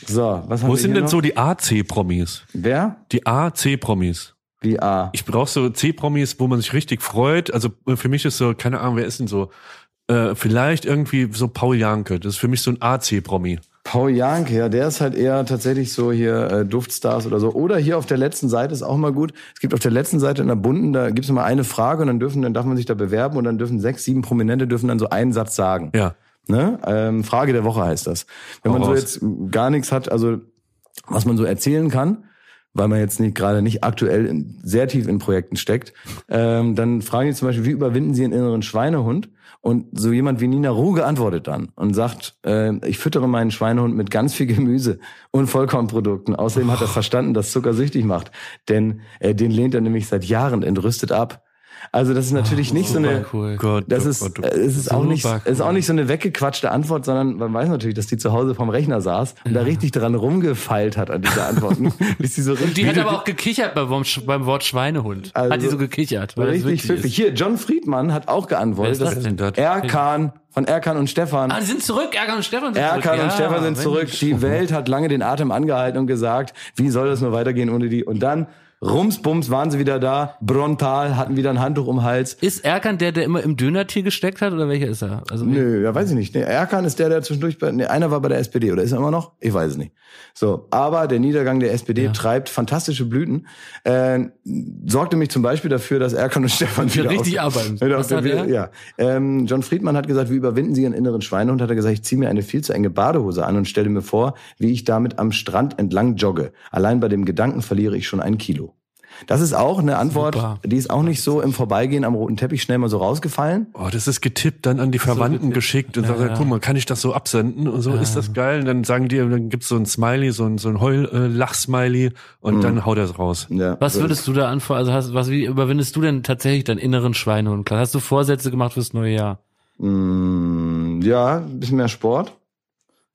so, was haben Wo wir sind hier denn noch? so die AC-Promis? Wer? Die AC-Promis. A. Ich brauche so C-Promis, wo man sich richtig freut. Also äh, für mich ist so, keine Ahnung, wer ist denn so? Äh, vielleicht irgendwie so Paul Janke. Das ist für mich so ein AC-Promi. Paul Janke, ja, der ist halt eher tatsächlich so hier äh, Duftstars oder so. Oder hier auf der letzten Seite ist auch mal gut. Es gibt auf der letzten Seite in der bunten, da gibt es immer eine Frage und dann dürfen, dann darf man sich da bewerben und dann dürfen sechs, sieben Prominente dürfen dann so einen Satz sagen. Ja. Ne? Ähm, Frage der Woche heißt das. Wenn Hau man so raus. jetzt gar nichts hat, also was man so erzählen kann, weil man jetzt nicht gerade nicht aktuell in, sehr tief in Projekten steckt, ähm, dann fragen die zum Beispiel, wie überwinden sie einen inneren Schweinehund? Und so jemand wie Nina Ruge antwortet dann und sagt, äh, ich füttere meinen Schweinehund mit ganz viel Gemüse und Vollkornprodukten. Außerdem hat er verstanden, dass Zucker süchtig macht. Denn äh, den lehnt er nämlich seit Jahren entrüstet ab. Also das ist natürlich nicht so eine, cool. Gott, das oh ist, Gott, oh äh, es ist auch nicht, es ist auch cool. nicht so eine weggequatschte Antwort, sondern man weiß natürlich, dass die zu Hause vom Rechner saß und da richtig dran rumgefeilt hat an diese Antworten. *laughs* bis die so richtig, Die hat aber auch gekichert beim, Wort- beim Wort Schweinehund. Also, hat die so gekichert. Richtig pfiffig. ist. Hier, John Friedmann hat auch geantwortet. Wer ist das denn dort? Erkan, von Erkan und Stefan. Ah, die sind zurück. Erkan und Stefan sind zurück. Erkan und Ja, Stefan sind zurück. Die Welt hat lange den Atem angehalten und gesagt, wie soll das nur weitergehen ohne die? Und dann Rumsbums waren sie wieder da. Brontal hatten wieder ein Handtuch um den Hals. Ist Erkan der, der immer im Dönertier gesteckt hat oder welcher ist er? Also Nö, ja, weiß ich nicht. Nee, Erkan ist der, der zwischendurch bei, nee, einer war bei der SPD oder ist er immer noch? Ich weiß es nicht. So, aber der Niedergang der SPD Ja. treibt fantastische Blüten. Äh, sorgte mich zum Beispiel dafür, dass Erkan und *laughs* Stefan wieder richtig aus- arbeiten. *laughs* wieder Was auf wieder, er? Ja. Ähm, John Friedmann hat gesagt, wie überwinden Sie Ihren inneren Schweinehund? Hat er gesagt, ich ziehe mir eine viel zu enge Badehose an und stelle mir vor, wie ich damit am Strand entlang jogge. Allein bei dem Gedanken verliere ich schon ein Kilo. Das ist auch eine Antwort, Super. die ist auch nicht so im Vorbeigehen am roten Teppich schnell mal so rausgefallen. Oh, das ist getippt, dann an die Verwandten geschickt und sagt, ja. guck mal, kann ich das so absenden? Und so ist das geil. Und dann sagen die, dann gibt's so ein Smiley, so ein, so ein Heul-Lach-Smiley und dann haut er es raus. Ja, Was so würdest du da anfangen? Also hast, was, wie überwindest du denn tatsächlich deinen inneren Schweinehund? Klar, Hast du Vorsätze gemacht fürs neue Jahr? Mm, ja, ein bisschen mehr Sport.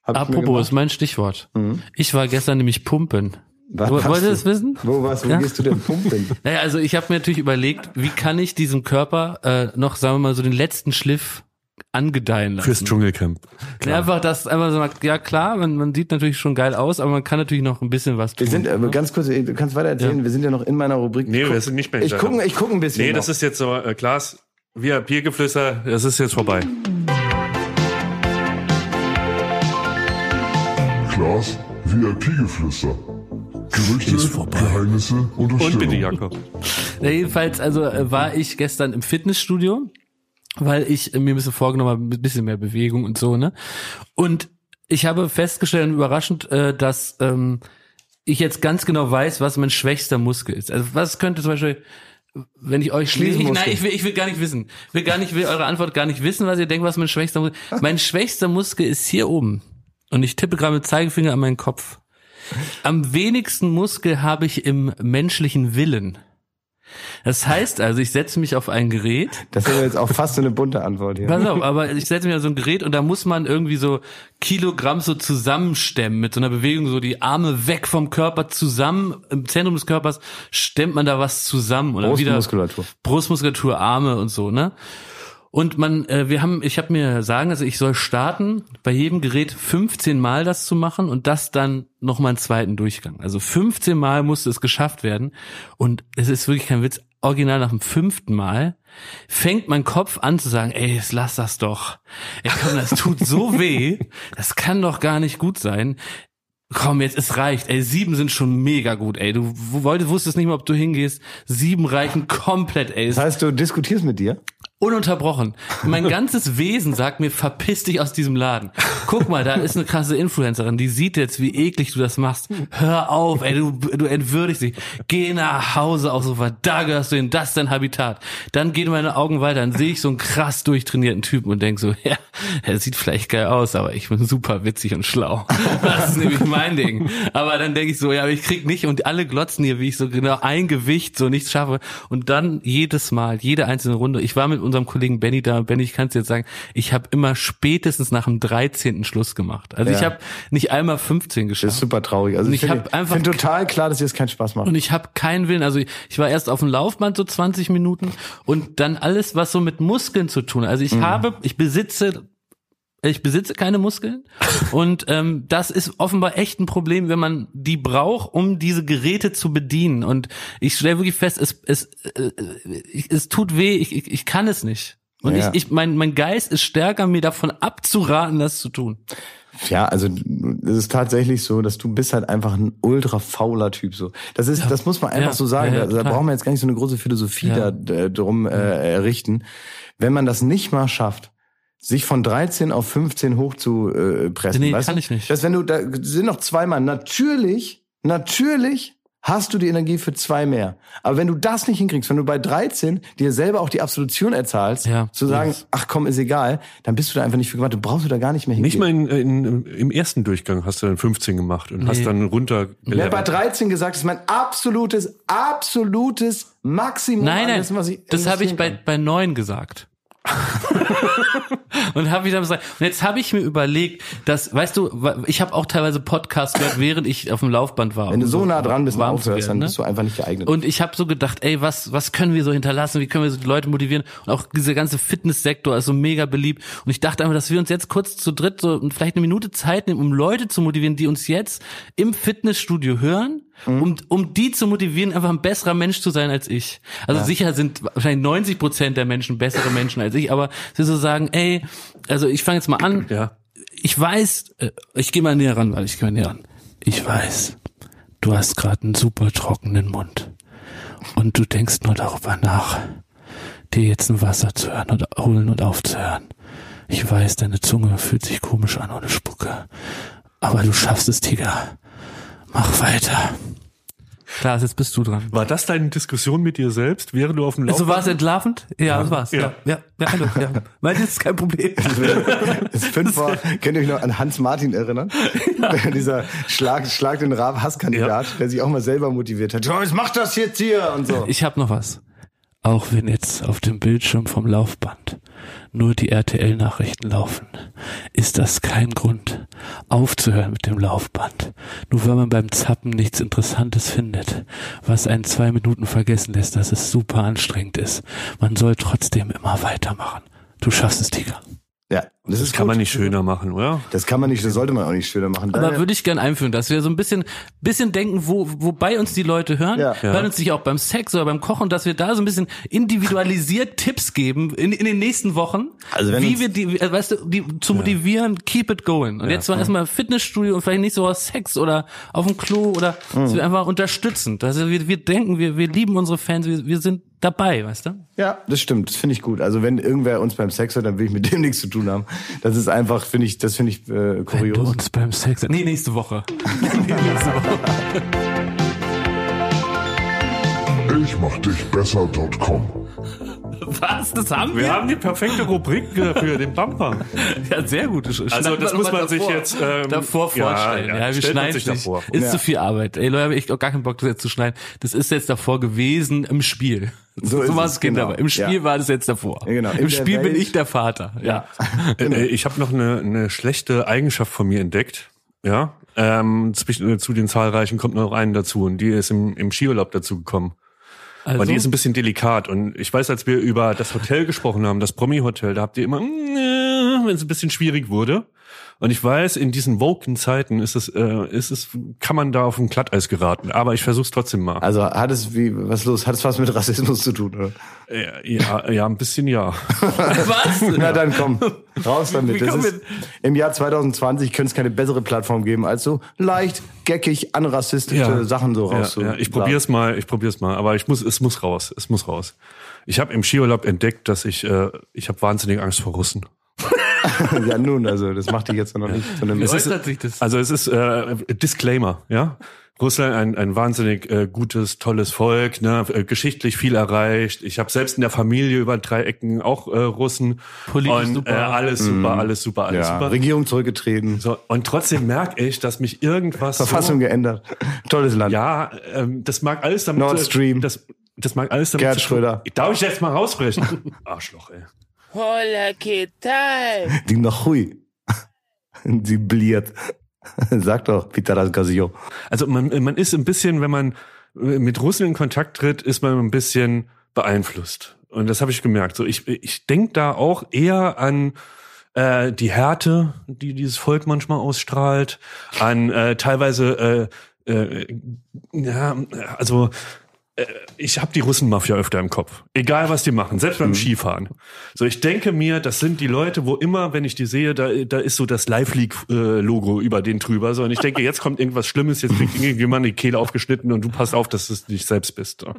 Apropos, ist mein Stichwort. Mhm. Ich war gestern nämlich pumpen. Was Wo- Wollt ihr du? das wissen? Wo was? Wo Ja. gehst du denn pumpen? *laughs* Naja, also ich habe mir natürlich überlegt, wie kann ich diesem Körper äh, noch, sagen wir mal, so den letzten Schliff angedeihen lassen. Fürs Dschungelcamp. Ja, einfach das, einfach so, ja klar, man, man sieht natürlich schon geil aus, aber man kann natürlich noch ein bisschen was tun. Wir sind, äh, ne? ganz kurz, du kannst weiter erzählen, wir sind ja noch in meiner Rubrik. Nee, wir sind nicht mehr in Ich gucke ich guck ein bisschen. Nee, noch. das ist jetzt so, äh, Klaas, VIP-Geflüster, das ist jetzt vorbei. Klaas, VIP-Geflüster. Gerüchte, Geheimnisse und Und bitte. Jakob. Ja, jedenfalls, also äh, war ich gestern im Fitnessstudio, weil ich äh, mir ein bisschen vorgenommen habe, ein bisschen mehr Bewegung und so, ne? Und ich habe festgestellt, und überraschend, äh, dass ähm, ich jetzt ganz genau weiß, was mein schwächster Muskel ist. Also was könnte zum Beispiel, wenn ich euch schließe, ich, nein, ich will, ich will gar nicht wissen, will gar nicht, will eure Antwort gar nicht wissen, was ihr denkt, was mein schwächster Muskel. *laughs* Mein schwächster Muskel ist hier oben. Und ich tippe gerade mit Zeigefinger an meinen Kopf. Am wenigsten Muskel habe ich im menschlichen Willen. Das heißt also, ich setze mich auf ein Gerät. Das ist aber jetzt auch fast so eine bunte Antwort hier. Pass auf, aber ich setze mich auf so ein Gerät und da muss man irgendwie so Kilogramm so zusammenstemmen mit so einer Bewegung, so die Arme weg vom Körper zusammen, im Zentrum des Körpers stemmt man da was zusammen oder wieder Brustmuskulatur. Brustmuskulatur, Arme und so, ne? Und man, äh, wir haben, ich habe mir sagen, also ich soll starten, bei jedem Gerät 15 Mal das zu machen und das dann nochmal einen zweiten Durchgang. Also 15 Mal musste es geschafft werden. Und es ist wirklich kein Witz, original nach dem fünften Mal fängt mein Kopf an zu sagen, ey, jetzt lass das doch. Ey, komm, das tut so *laughs* weh. Das kann doch gar nicht gut sein. Komm, jetzt, es reicht. Ey, sieben sind schon mega gut, ey. Du wolltest, wusstest nicht mehr, ob du hingehst. Sieben reichen komplett, ey. Das heißt, du diskutierst mit dir? Ununterbrochen. Mein *laughs* ganzes Wesen sagt mir, verpiss dich aus diesem Laden. Guck mal, da ist eine krasse Influencerin, die sieht jetzt, wie eklig du das machst. Hör auf, ey, du, du entwürdigst dich. Geh nach Hause aufs Sofa, da gehörst du hin, das ist dein Habitat. Dann gehen meine Augen weiter, dann sehe ich so einen krass durchtrainierten Typen und denk so, *laughs* ja, er sieht vielleicht geil aus, aber ich bin super witzig und schlau. Das ist nämlich mein Ding. Aber dann denke ich so, ja, aber ich krieg nicht und alle glotzen hier, wie ich so genau ein Gewicht so nichts schaffe. Und dann jedes Mal, jede einzelne Runde. Ich war mit unserem Kollegen Benny da. Benny, ich kann es jetzt sagen, ich habe immer spätestens nach dem 13. Schluss gemacht. Also Ja. ich habe nicht einmal 15 Das ist geschafft. super traurig. Also Und ich ich finde hab einfach- find total klar, dass dir das keinen Spaß macht. Und ich habe keinen Willen. Also ich, ich war erst auf dem Laufband so 20 Minuten und dann alles, was so mit Muskeln zu tun hat. Also ich habe, ich besitze ich besitze keine Muskeln und ähm, das ist offenbar echt ein Problem, wenn man die braucht, um diese Geräte zu bedienen. Und ich stelle wirklich fest, es es äh, ich- es tut weh, ich, ich, ich kann es nicht. Und Ja. ich, ich mein mein Geist ist stärker, mir davon abzuraten, das zu tun. Ja, also es ist tatsächlich so, dass du bist halt einfach ein ultra fauler Typ so. Das ist, das muss man einfach Ja. so sagen. Ja, ja, da, da brauchen wir jetzt gar nicht so eine große Philosophie Ja. da äh, drum äh, errichten. Wenn man das nicht mal schafft, sich von 13 auf 15 hoch zu äh, pressen, Nee, weißt kann du? ich nicht. Dass wenn du da sind noch zweimal. Natürlich, natürlich hast du die Energie für zwei mehr. Aber wenn du das nicht hinkriegst, wenn du bei 13 dir selber auch die Absolution erzahlst, Ja. zu sagen, Yes. ach komm, ist egal, dann bist du da einfach nicht für gemacht. Du brauchst du da gar nicht mehr hingehen. Nicht mal in, in, im ersten Durchgang hast du dann 15 gemacht und hast Nee. dann runter. Wer bei 13 gesagt, das ist mein absolutes, absolutes Maximum. Nein, an nein, dessen, was ich das habe ich bei, bei neun gesagt. *laughs* und habe ich dann gesagt, und jetzt habe ich mir überlegt, dass, weißt du, ich habe auch teilweise Podcasts gehört, während ich auf dem Laufband war. Wenn du so nah dran bist warm zu aufhörst, werden, dann ne? bist du einfach nicht geeignet. Und ich habe so gedacht, ey, was, was können wir so hinterlassen? Wie können wir so die Leute motivieren? Und auch dieser ganze Fitnesssektor ist so mega beliebt. Und ich dachte einfach, dass wir uns jetzt kurz zu dritt so vielleicht eine Minute Zeit nehmen, um Leute zu motivieren, die uns jetzt im Fitnessstudio hören um, um die zu motivieren, einfach ein besserer Mensch zu sein als ich. Also sicher sind wahrscheinlich 90 Prozent der Menschen bessere Menschen als ich, aber sie so sagen, ey, also ich fange jetzt mal an, Ja. ich weiß, äh, ich gehe mal näher ran, weil ich gehe mal näher ran. Ich weiß, du hast gerade einen super trockenen Mund und du denkst nur darüber nach, dir jetzt ein Wasser zu hören oder holen und aufzuhören. Ich weiß, deine Zunge fühlt sich komisch an ohne Spucke, aber du schaffst es, Tiger. Mach weiter. Klar, jetzt bist du dran. War das deine Diskussion mit dir selbst, während du auf dem So Laufband war es entlarvend? Ja, das war's. Ja. Ja, ja, ja, also, ja. Weil das ist kein Problem. Das fünf war, könnt ihr euch noch an Hans Martin erinnern? *laughs* Dieser Schlag, Schlag den Rab Hasskandidat, der sich auch mal selber motiviert hat. Joyce, mach das jetzt hier und so. Ich habe noch was. Auch wenn jetzt auf dem Bildschirm vom Laufband nur die RTL-Nachrichten laufen, ist das kein Grund, aufzuhören mit dem Laufband. Nur weil man beim Zappen nichts Interessantes findet, was einen zwei Minuten vergessen lässt, dass es super anstrengend ist. Man soll trotzdem immer weitermachen. Du schaffst es, Tiger. Ja, das, Das ist kann gut. man nicht schöner machen, oder? Das kann man nicht, das sollte man auch nicht schöner machen. Aber würde ich gern einführen, dass wir so ein bisschen, bisschen denken, wo, wobei uns die Leute hören, Ja. hören uns nicht auch beim Sex oder beim Kochen, dass wir da so ein bisschen individualisiert *laughs* Tipps geben in, in den nächsten Wochen, Also wenn wie uns- wir die, äh, weißt du, die zu motivieren, keep it going. Und jetzt war erstmal Fitnessstudio und vielleicht nicht so aus Sex oder auf dem Klo oder dass Mhm. wir einfach unterstützen. Also wir, wir denken, wir, wir lieben unsere Fans, wir, wir sind dabei, weißt du? Ja, das stimmt. Das finde ich gut. Also wenn irgendwer uns beim Sex hört, dann will ich mit dem *laughs* nichts zu tun haben. Das ist einfach, finde ich, das finde ich äh, Wenn du kurios. uns beim Sex, nee, nächste Woche. *laughs* nee, nächste Woche. Ich mach dich besser.com. Was? Das haben Wir haben die perfekte Rubrik für den Bumper. Ja, sehr gut. Also Schneiden das wir muss man sich davor- jetzt ähm, davor ja, vorstellen. Ja, ja, wir stellt man schneiden sich sich. davor. Ist Ja. zu viel Arbeit. Ey, Leute, habe ich auch gar keinen Bock, das jetzt zu schneiden. Das ist jetzt davor gewesen im Spiel. So ist war es, Kinder. genau. aber Im Spiel Ja. war das jetzt davor. Ja, genau. Im Spiel bin Welt- ich der Vater. Ja. Äh, Ich habe noch eine, eine schlechte Eigenschaft von mir entdeckt. Ja, ähm, äh, zu den zahlreichen kommt noch eine dazu und die ist im, im Skiurlaub dazu gekommen. Also, Und die ist ein bisschen delikat. Und ich weiß, als wir über das Hotel gesprochen haben, das Promi-Hotel, da habt ihr immer, wenn es ein bisschen schwierig wurde. Und ich weiß, in diesen woken Zeiten ist es, äh, ist es, kann man da auf ein Glatteis geraten. Aber ich versuch's trotzdem mal. Also hat es wie was los? Hat es was mit Rassismus zu tun? Oder? Äh, ja, ja, ein bisschen ja. *laughs* was? *laughs* Na dann komm, raus damit. Das ist, Im Jahr 2020 könnte es keine bessere Plattform geben, als so leicht, geckig, anrassistische Sachen so Ja, raus. ja, ich probier's mal, ich probier's mal, aber ich muss, es muss raus, es muss raus. Ich habe im Skiurlaub entdeckt, dass ich, äh, ich habe wahnsinnig Angst vor Russen. *laughs* ja nun, also das macht dich jetzt noch nicht zu einem. Sich das? Also es ist äh, Disclaimer, ja. Russland ein, ein wahnsinnig äh, gutes, tolles Volk, ne, äh, geschichtlich viel erreicht. Ich habe selbst in der Familie über drei Ecken auch äh, Russen. Politisch und, super. Äh, alles super, alles super, alles ja, super. Regierung zurückgetreten, So, und trotzdem merke ich, dass mich irgendwas Verfassung so, geändert. Tolles Land. Ja, ähm, das mag alles damit Nord Stream. Das, das mag alles damit Gerd Schröder. Darf ich jetzt mal raussprechen? *laughs* Arschloch, ey. Hola, ¿qué tal? Die noch hui. Sie bliert. Sag doch, Peter Gasio. Also man, man ist ein bisschen, wenn man mit Russen in Kontakt tritt, ist man ein bisschen beeinflusst. Und das habe ich gemerkt. So, ich, ich denke da auch eher an äh, die Härte, die dieses Volk manchmal ausstrahlt, an äh, teilweise, äh, äh, ja, also ich habe die Russenmafia öfter im Kopf. Egal was die machen, selbst beim Skifahren. So, ich denke mir, das sind die Leute, wo immer, wenn ich die sehe, da, da ist so das Live League äh, Logo über den drüber. So, und ich denke, jetzt kommt irgendwas Schlimmes, jetzt kriegt irgendjemand die Kehle aufgeschnitten und du passt auf, dass du es nicht selbst bist. So.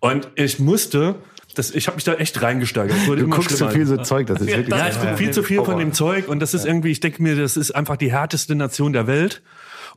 Und ich musste, das, ich habe mich da echt reingesteigert. Du immer guckst so schlimmer. viel so Zeug, das ist wirklich. Ja, ich bin viel zu viel von dem Zeug und das ist irgendwie, ich denke mir, das ist einfach die härteste Nation der Welt.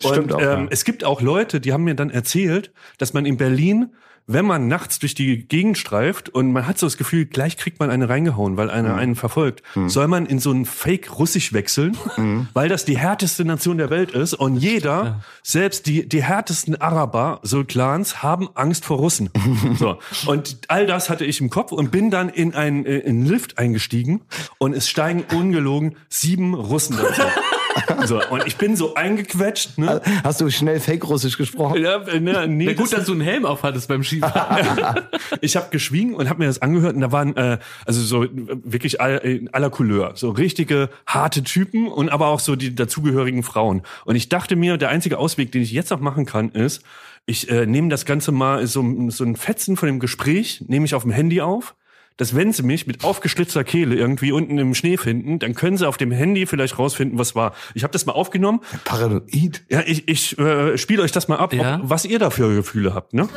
Und Stimmt auch, ja. ähm, es gibt auch Leute, die haben mir dann erzählt, dass man in Berlin, wenn man nachts durch die Gegend streift und man hat so das Gefühl, gleich kriegt man eine reingehauen, weil einer einen verfolgt, soll man in so ein Fake Russisch wechseln, *laughs* weil das die härteste Nation der Welt ist und jeder, selbst die, die härtesten Araber, so Clans, haben Angst vor Russen. *laughs* so. Und all das hatte ich im Kopf und bin dann in einen, äh, in einen Lift eingestiegen und es steigen ungelogen sieben Russen dazu. *laughs* *laughs* So, und ich bin so eingequetscht, ne? Hast du schnell Fake-Russisch gesprochen? Ja, äh, ne, nee, Ja, gut, das- dass du einen Helm auf hattest beim Skifahren. *laughs* ich habe geschwiegen und habe mir das angehört und da waren äh, also so äh, wirklich all, in aller Couleur, so richtige harte Typen und aber auch so die dazugehörigen Frauen. Und ich dachte mir, der einzige Ausweg, den ich jetzt noch machen kann, ist, ich äh, nehme das Ganze mal so, so ein Fetzen von dem Gespräch, nehme ich auf dem Handy auf. Dass wenn sie mich mit aufgeschlitzter Kehle irgendwie unten im Schnee finden, dann können sie auf dem Handy vielleicht rausfinden, was war. Ich habe das mal aufgenomnnen. Paranoid. Ja, ich, ich äh, spiele euch das mal ab, Ja. ob, was ihr da für Gefühle habt. Ne?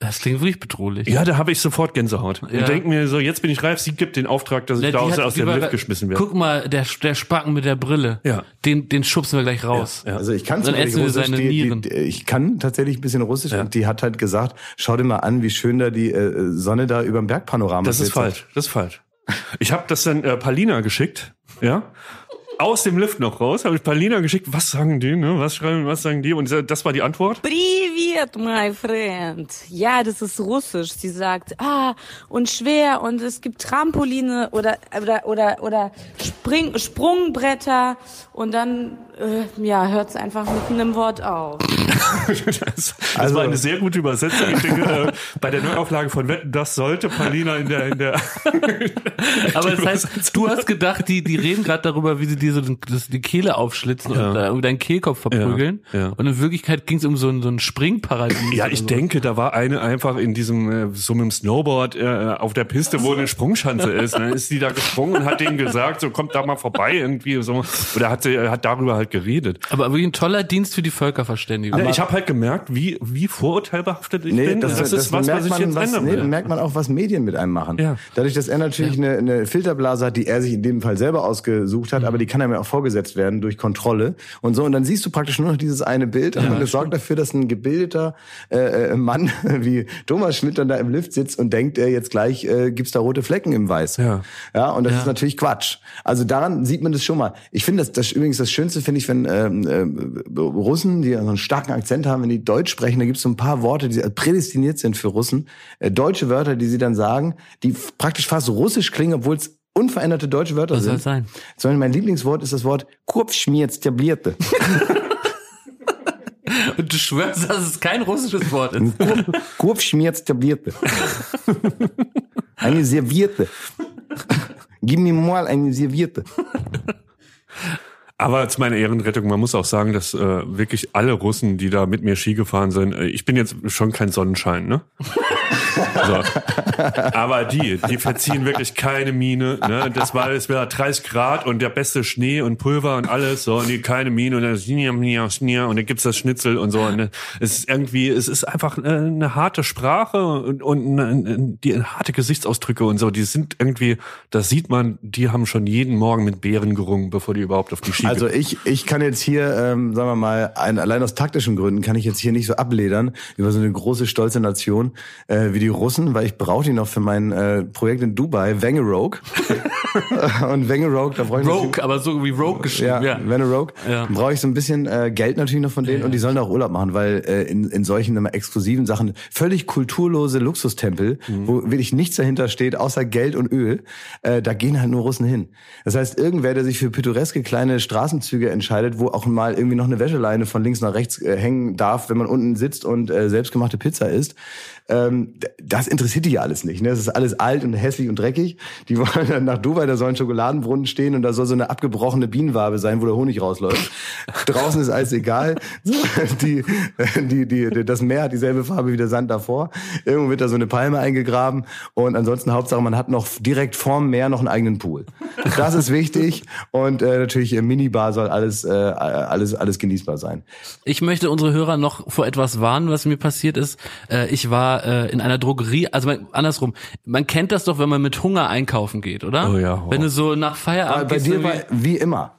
Das klingt wirklich bedrohlich. Ja, da habe ich sofort Gänsehaut. Ja. Und denke mir so, jetzt bin ich reif, sie gibt den Auftrag, dass ich da aus, aus dem Lift geschmissen werde. Guck mal, der, der Spacken mit der Brille, ja. den, den schubsen wir gleich raus. Ja, ja. Also ich kann Dann Russisch, seine die, Nieren. Die, ich kann tatsächlich ein bisschen Russisch und die hat halt gesagt, schau dir mal an, wie schön da die äh, Sonne da über dem Bergpanorama ist. Das ist falsch, das ist falsch. Ich habe das dann äh, Palina geschickt, ja, aus dem Lift noch raus, habe ich Palina geschickt, was sagen die, ne? Was schreiben, was sagen die? Und das war die Antwort. Privet, my friend. Ja, das ist russisch. Sie sagt, ah, und schwer und es gibt Trampoline oder oder oder oder Spring, Sprungbretter und dann ja, hört es einfach mit einem Wort auf. *laughs* Das, das Also- war eine sehr gute Übersetzung. Ich denke, äh, bei der Neuauflage von Wetten, das sollte Palina in der, in der *laughs* Aber das heißt, du hast gedacht, die, die reden gerade darüber, wie sie dir so den, das, die Kehle aufschlitzen und da irgendwie deinen Kehlkopf verprügeln. Ja, ja. Und in Wirklichkeit ging es um so ein, so ein Springparadies. Ja, ich so. denke, da war eine einfach in diesem, äh, so mit dem Snowboard äh, auf der Piste, wo eine Sprungschanze ist. Dann ist die da gesprungen und hat denen gesagt, so kommt da mal vorbei irgendwie so. Oder hat, sie, hat darüber halt geredet. Aber wirklich ein toller Dienst für die Völkerverständigung. Ja, ich habe halt gemerkt, wie, wie vorurteilbehaftet ich Nee, bin. das, das, ist was, merkt was ich man, jetzt was, ändern nee, merkt man auch, was Medien mit einem machen. Ja. Dadurch, dass er natürlich eine, eine Filterblase hat, die er sich in dem Fall selber ausgesucht Mhm. hat, aber die kann einem ja auch vorgesetzt werden durch Kontrolle und so. Und dann siehst du praktisch nur noch dieses eine Bild und das sorgt dafür, dass ein gebildeter äh, äh, Mann *laughs* wie Thomas Schmidt dann da im Lift sitzt und denkt, äh, jetzt gleich äh, gibt's da rote Flecken im Weiß. Ja. Ja, und das ist natürlich Quatsch. Also daran sieht man das schon mal. Ich finde das, das übrigens das Schönste finde ich, wenn ähm, äh, Russen, die so einen starken Akzent haben, wenn die Deutsch sprechen, da gibt es so ein paar Worte, die prädestiniert sind für Russen. Äh, deutsche Wörter, die sie dann sagen, die praktisch fast russisch klingen, obwohl es unveränderte deutsche Wörter Was sind. soll sein? Zum Beispiel mein Lieblingswort ist das Wort Kurpschmietstablierte. *laughs* Und du schwörst, dass es kein russisches Wort ist. Kurpschmietstablierte. *laughs* Eine Servierte. Gib mir mal eine Servierte. *laughs* Aber zu meiner Ehrenrettung, man muss auch sagen, dass äh, wirklich alle Russen, die da mit mir Ski gefahren sind, äh, ich bin jetzt schon kein Sonnenschein, ne? *laughs* So. Aber die, die verziehen wirklich keine Miene. Ne? Das war, es war 30 Grad und der beste Schnee und Pulver und alles. So, und die keine Miene und dann und dann gibt's das Schnitzel und so. Und ne? es ist irgendwie, es ist einfach äh, eine harte Sprache und, und eine, die harte Gesichtsausdrücke und so. Die sind irgendwie, das sieht man, die haben schon jeden Morgen mit Beeren gerungen, bevor die überhaupt auf die Ski Also ich, ich kann jetzt hier, ähm, sagen wir mal, ein, allein aus taktischen Gründen kann ich jetzt hier nicht so abledern über so eine große, stolze Nation äh, wie die Russen, weil ich brauche die noch für mein äh, Projekt in Dubai, Wangerogue. *laughs* *laughs* Und Wangerogue, da brauche ich Rogue, aber so wie Rogue geschrieben. ja, Ja. Wangerogue. Ja. Brauche ich so ein bisschen äh, Geld natürlich noch von denen und die sollen auch Urlaub machen, weil äh, in, in solchen immer exklusiven Sachen völlig kulturlose Luxustempel, wo wirklich nichts dahinter steht, außer Geld und Öl, äh, da gehen halt nur Russen hin. Das heißt, irgendwer, der sich für pittoreske kleine Straßenzüge entscheidet, wo auch mal irgendwie noch eine Wäscheleine von links nach rechts äh, hängen darf, wenn man unten sitzt und äh, selbstgemachte Pizza isst, ähm, das interessiert die ja alles nicht. Ne? Das ist alles alt und hässlich und dreckig. Die *laughs* wollen dann nach Dubai, da soll ein Schokoladenbrunnen stehen und da soll so eine abgebrochene Bienenwabe sein, wo der Honig rausläuft. *laughs* Draußen ist alles egal. *laughs* Die, die, die, das Meer hat dieselbe Farbe wie der Sand davor. Irgendwo wird da so eine Palme eingegraben und ansonsten Hauptsache, man hat noch direkt vorm Meer noch einen eigenen Pool. Das ist wichtig und äh, natürlich äh, Minibar soll alles, äh, alles, alles genießbar sein. Ich möchte unsere Hörer noch vor etwas warnen, was mir passiert ist. Äh, ich war äh, in einer Drogerie, also man, andersrum. Man kennt das doch, wenn man mit Hunger einkaufen geht, oder? Oh ja, oh. Wenn du so nach Aber Feierabend bei gehst, dir war wie immer.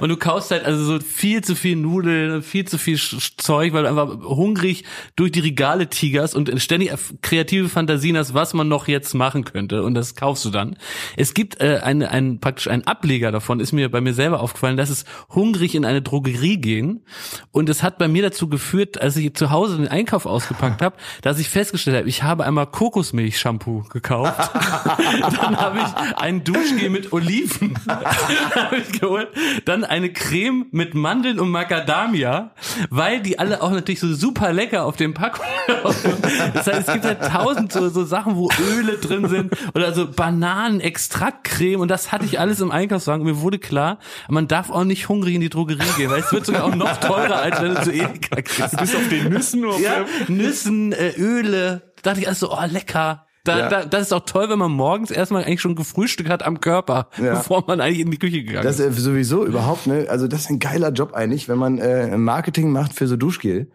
Und du kaufst halt also so viel zu viel Nudeln, viel zu viel Zeug, weil du einfach hungrig durch die Regale tigerst und ständig kreative Fantasien hast, was man noch jetzt machen könnte. Und das kaufst du dann. Es gibt äh, eine, ein, praktisch einen Ableger davon, ist mir bei mir selber aufgefallen, dass es hungrig in eine Drogerie gehen und es hat bei mir dazu geführt, als ich zu Hause den Einkauf ausgepackt habe, *laughs* dass ich festgestellt habe, ich habe einmal Kokosmilch-Shampoo gekauft, *laughs* dann habe ich ein Duschgel mit Oliven *laughs* *laughs* habe ich geholt. Dann eine Creme mit Mandeln und Macadamia, weil die alle auch natürlich so super lecker auf dem Packungen. Das heißt, es gibt halt tausend so, so Sachen, wo Öle drin sind oder so Bananenextraktcreme und das hatte ich alles im Einkaufswagen. Und mir wurde klar, man darf auch nicht hungrig in die Drogerie gehen, weil es wird sogar auch noch teurer, als wenn du zu Edeka kriegst. Du bist auf den Nüssen oder Ja, Nüssen, äh, Öle. Da dachte ich also, oh, lecker. Da, Ja. da, das ist auch toll, wenn man morgens erstmal eigentlich schon gefrühstückt hat am Körper, Ja. bevor man eigentlich in die Küche gegangen Das ist. ist sowieso überhaupt, ne? Also das ist ein geiler Job eigentlich, wenn man äh, Marketing macht für so Duschgel.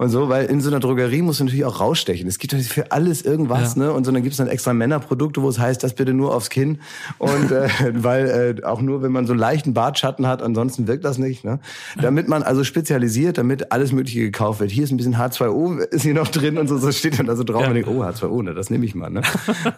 Und so, weil in so einer Drogerie musst du natürlich auch rausstechen. Es gibt für alles irgendwas, Ja. ne? Und so dann gibt's dann extra Männerprodukte, wo es heißt, das bitte nur aufs Kinn. Und äh, *laughs* weil äh, auch nur, wenn man so einen leichten Bartschatten hat, ansonsten wirkt das nicht. Ne? Damit man also spezialisiert, damit alles Mögliche gekauft wird. Hier ist ein bisschen H2O, ist hier noch drin und so, so steht dann da so drauf. Ja. Und ich denk, oh, H2O, ne, das nehme ich mal. Ne?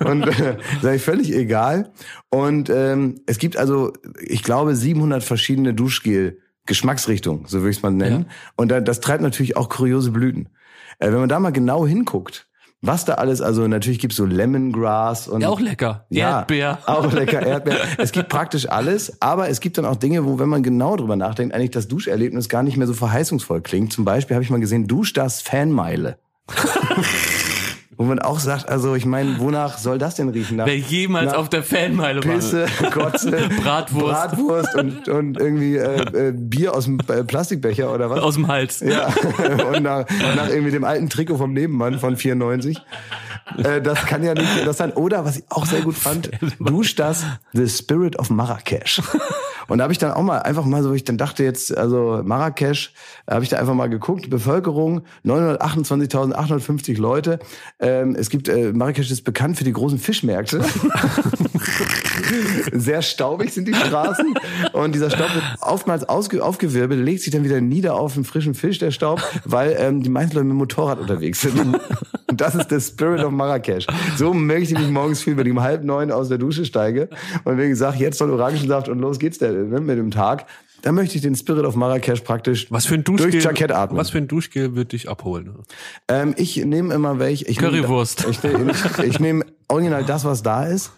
Und äh, ich völlig egal. Und ähm, es gibt also, ich glaube, 700 verschiedene Duschgel. Geschmacksrichtung, so würde ich es mal nennen. Und da, das treibt natürlich auch kuriose Blüten. Äh, wenn man da mal genau hinguckt, was da alles, also natürlich gibt's so Lemongrass und Ja, auch lecker. ja, Erdbeer. Auch lecker Erdbeer. Es gibt praktisch alles, aber es gibt dann auch Dinge, wo, wenn man genau drüber nachdenkt, eigentlich das Duscherlebnis gar nicht mehr so verheißungsvoll klingt. Zum Beispiel habe ich mal gesehen, Dusch das Fanmeile. *laughs* Wo man auch sagt, also ich meine, wonach soll das denn riechen? Nach Wer jemals nach auf der Fanmeile war. Pisse, Kotze, *laughs* Bratwurst. Bratwurst und, und irgendwie äh, äh, Bier aus dem äh, Plastikbecher oder was? Aus dem Hals. Ja, *laughs* und nach, nach irgendwie dem alten Trikot vom Nebenmann von 94. Äh, das kann ja nicht das sein. Oder, was ich auch sehr gut fand, Dusch das The Spirit of Marrakesch. Und da habe ich dann auch mal einfach mal so, ich dann dachte jetzt, also Marrakesch, habe ich da einfach mal geguckt, Bevölkerung 928.850 Leute. Ähm, es gibt, äh, Marrakesch ist bekannt für die großen Fischmärkte. *laughs* Sehr staubig sind die Straßen und dieser Staub wird oftmals aufgewirbelt, legt sich dann wieder nieder auf einen frischen Fisch, der Staub, weil ähm, die meisten Leute mit dem Motorrad unterwegs sind. Und das ist der Spirit of Marrakesch. So möchte ich mich morgens fühlen, wenn ich um halb neun aus der Dusche steige und wegen sage, jetzt soll Orangensaft und los geht's der, ne, mit dem Tag. Da möchte ich den Spirit of Marrakesch praktisch Was für ein Duschgel? durch Jackett atmen. Was für ein Duschgel wird dich abholen? Ähm, ich nehme immer welche. Ich Currywurst. Ich, nehme- ich, ich nehme original das, was da ist.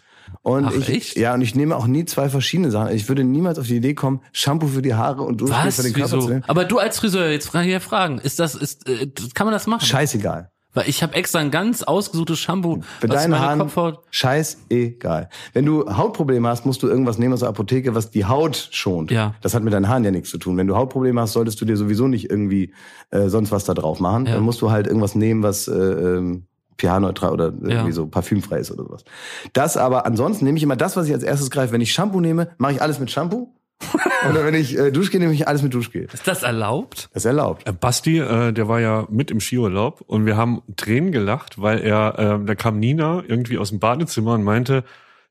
Und Ach, ich, echt? Ja, und ich nehme auch nie zwei verschiedene Sachen. Ich würde niemals auf die Idee kommen, Shampoo für die Haare und Duschgel für den Körper zu Wieso? nehmen. Aber du als Friseur, jetzt frage ich ja Fragen. Ist das, ist, äh, kann man das machen? Scheißegal. Weil ich habe extra ein ganz ausgesuchtes Shampoo, Für deine meine Haare, Kopfhaut. scheißegal. Wenn du Hautprobleme hast, musst du irgendwas nehmen aus der Apotheke, was die Haut schont. Ja. Das hat mit deinen Haaren ja nichts zu tun. Wenn du Hautprobleme hast, solltest du dir sowieso nicht irgendwie äh, sonst was da drauf machen. Ja. Dann musst du halt irgendwas nehmen, was äh, ähm, pH-neutral oder irgendwie Ja. so parfümfrei ist oder sowas. Das aber, ansonsten nehme ich immer das, was ich als erstes greife. Wenn ich Shampoo nehme, mache ich alles mit Shampoo. *laughs* oder wenn ich äh, Duschgel nehme ich alles mit Duschgel. Ist das erlaubt? Das ist erlaubt. Äh, Basti, äh, der war ja mit im Skiurlaub und wir haben Tränen gelacht, weil er, äh, da kam Nina irgendwie aus dem Badezimmer und meinte,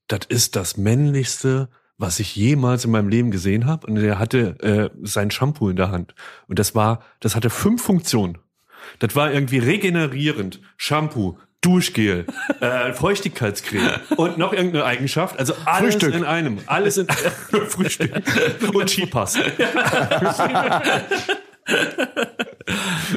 das ist das männlichste, was ich jemals in meinem Leben gesehen habe. Und er hatte äh, sein Shampoo in der Hand. Und das war, das hatte fünf Funktionen. Das war irgendwie regenerierend, Shampoo, Duschgel, *laughs* äh, Feuchtigkeitscreme und noch irgendeine Eigenschaft. Also alles Frühstück. in einem. Alles in *laughs* Frühstück und Skipass. *laughs*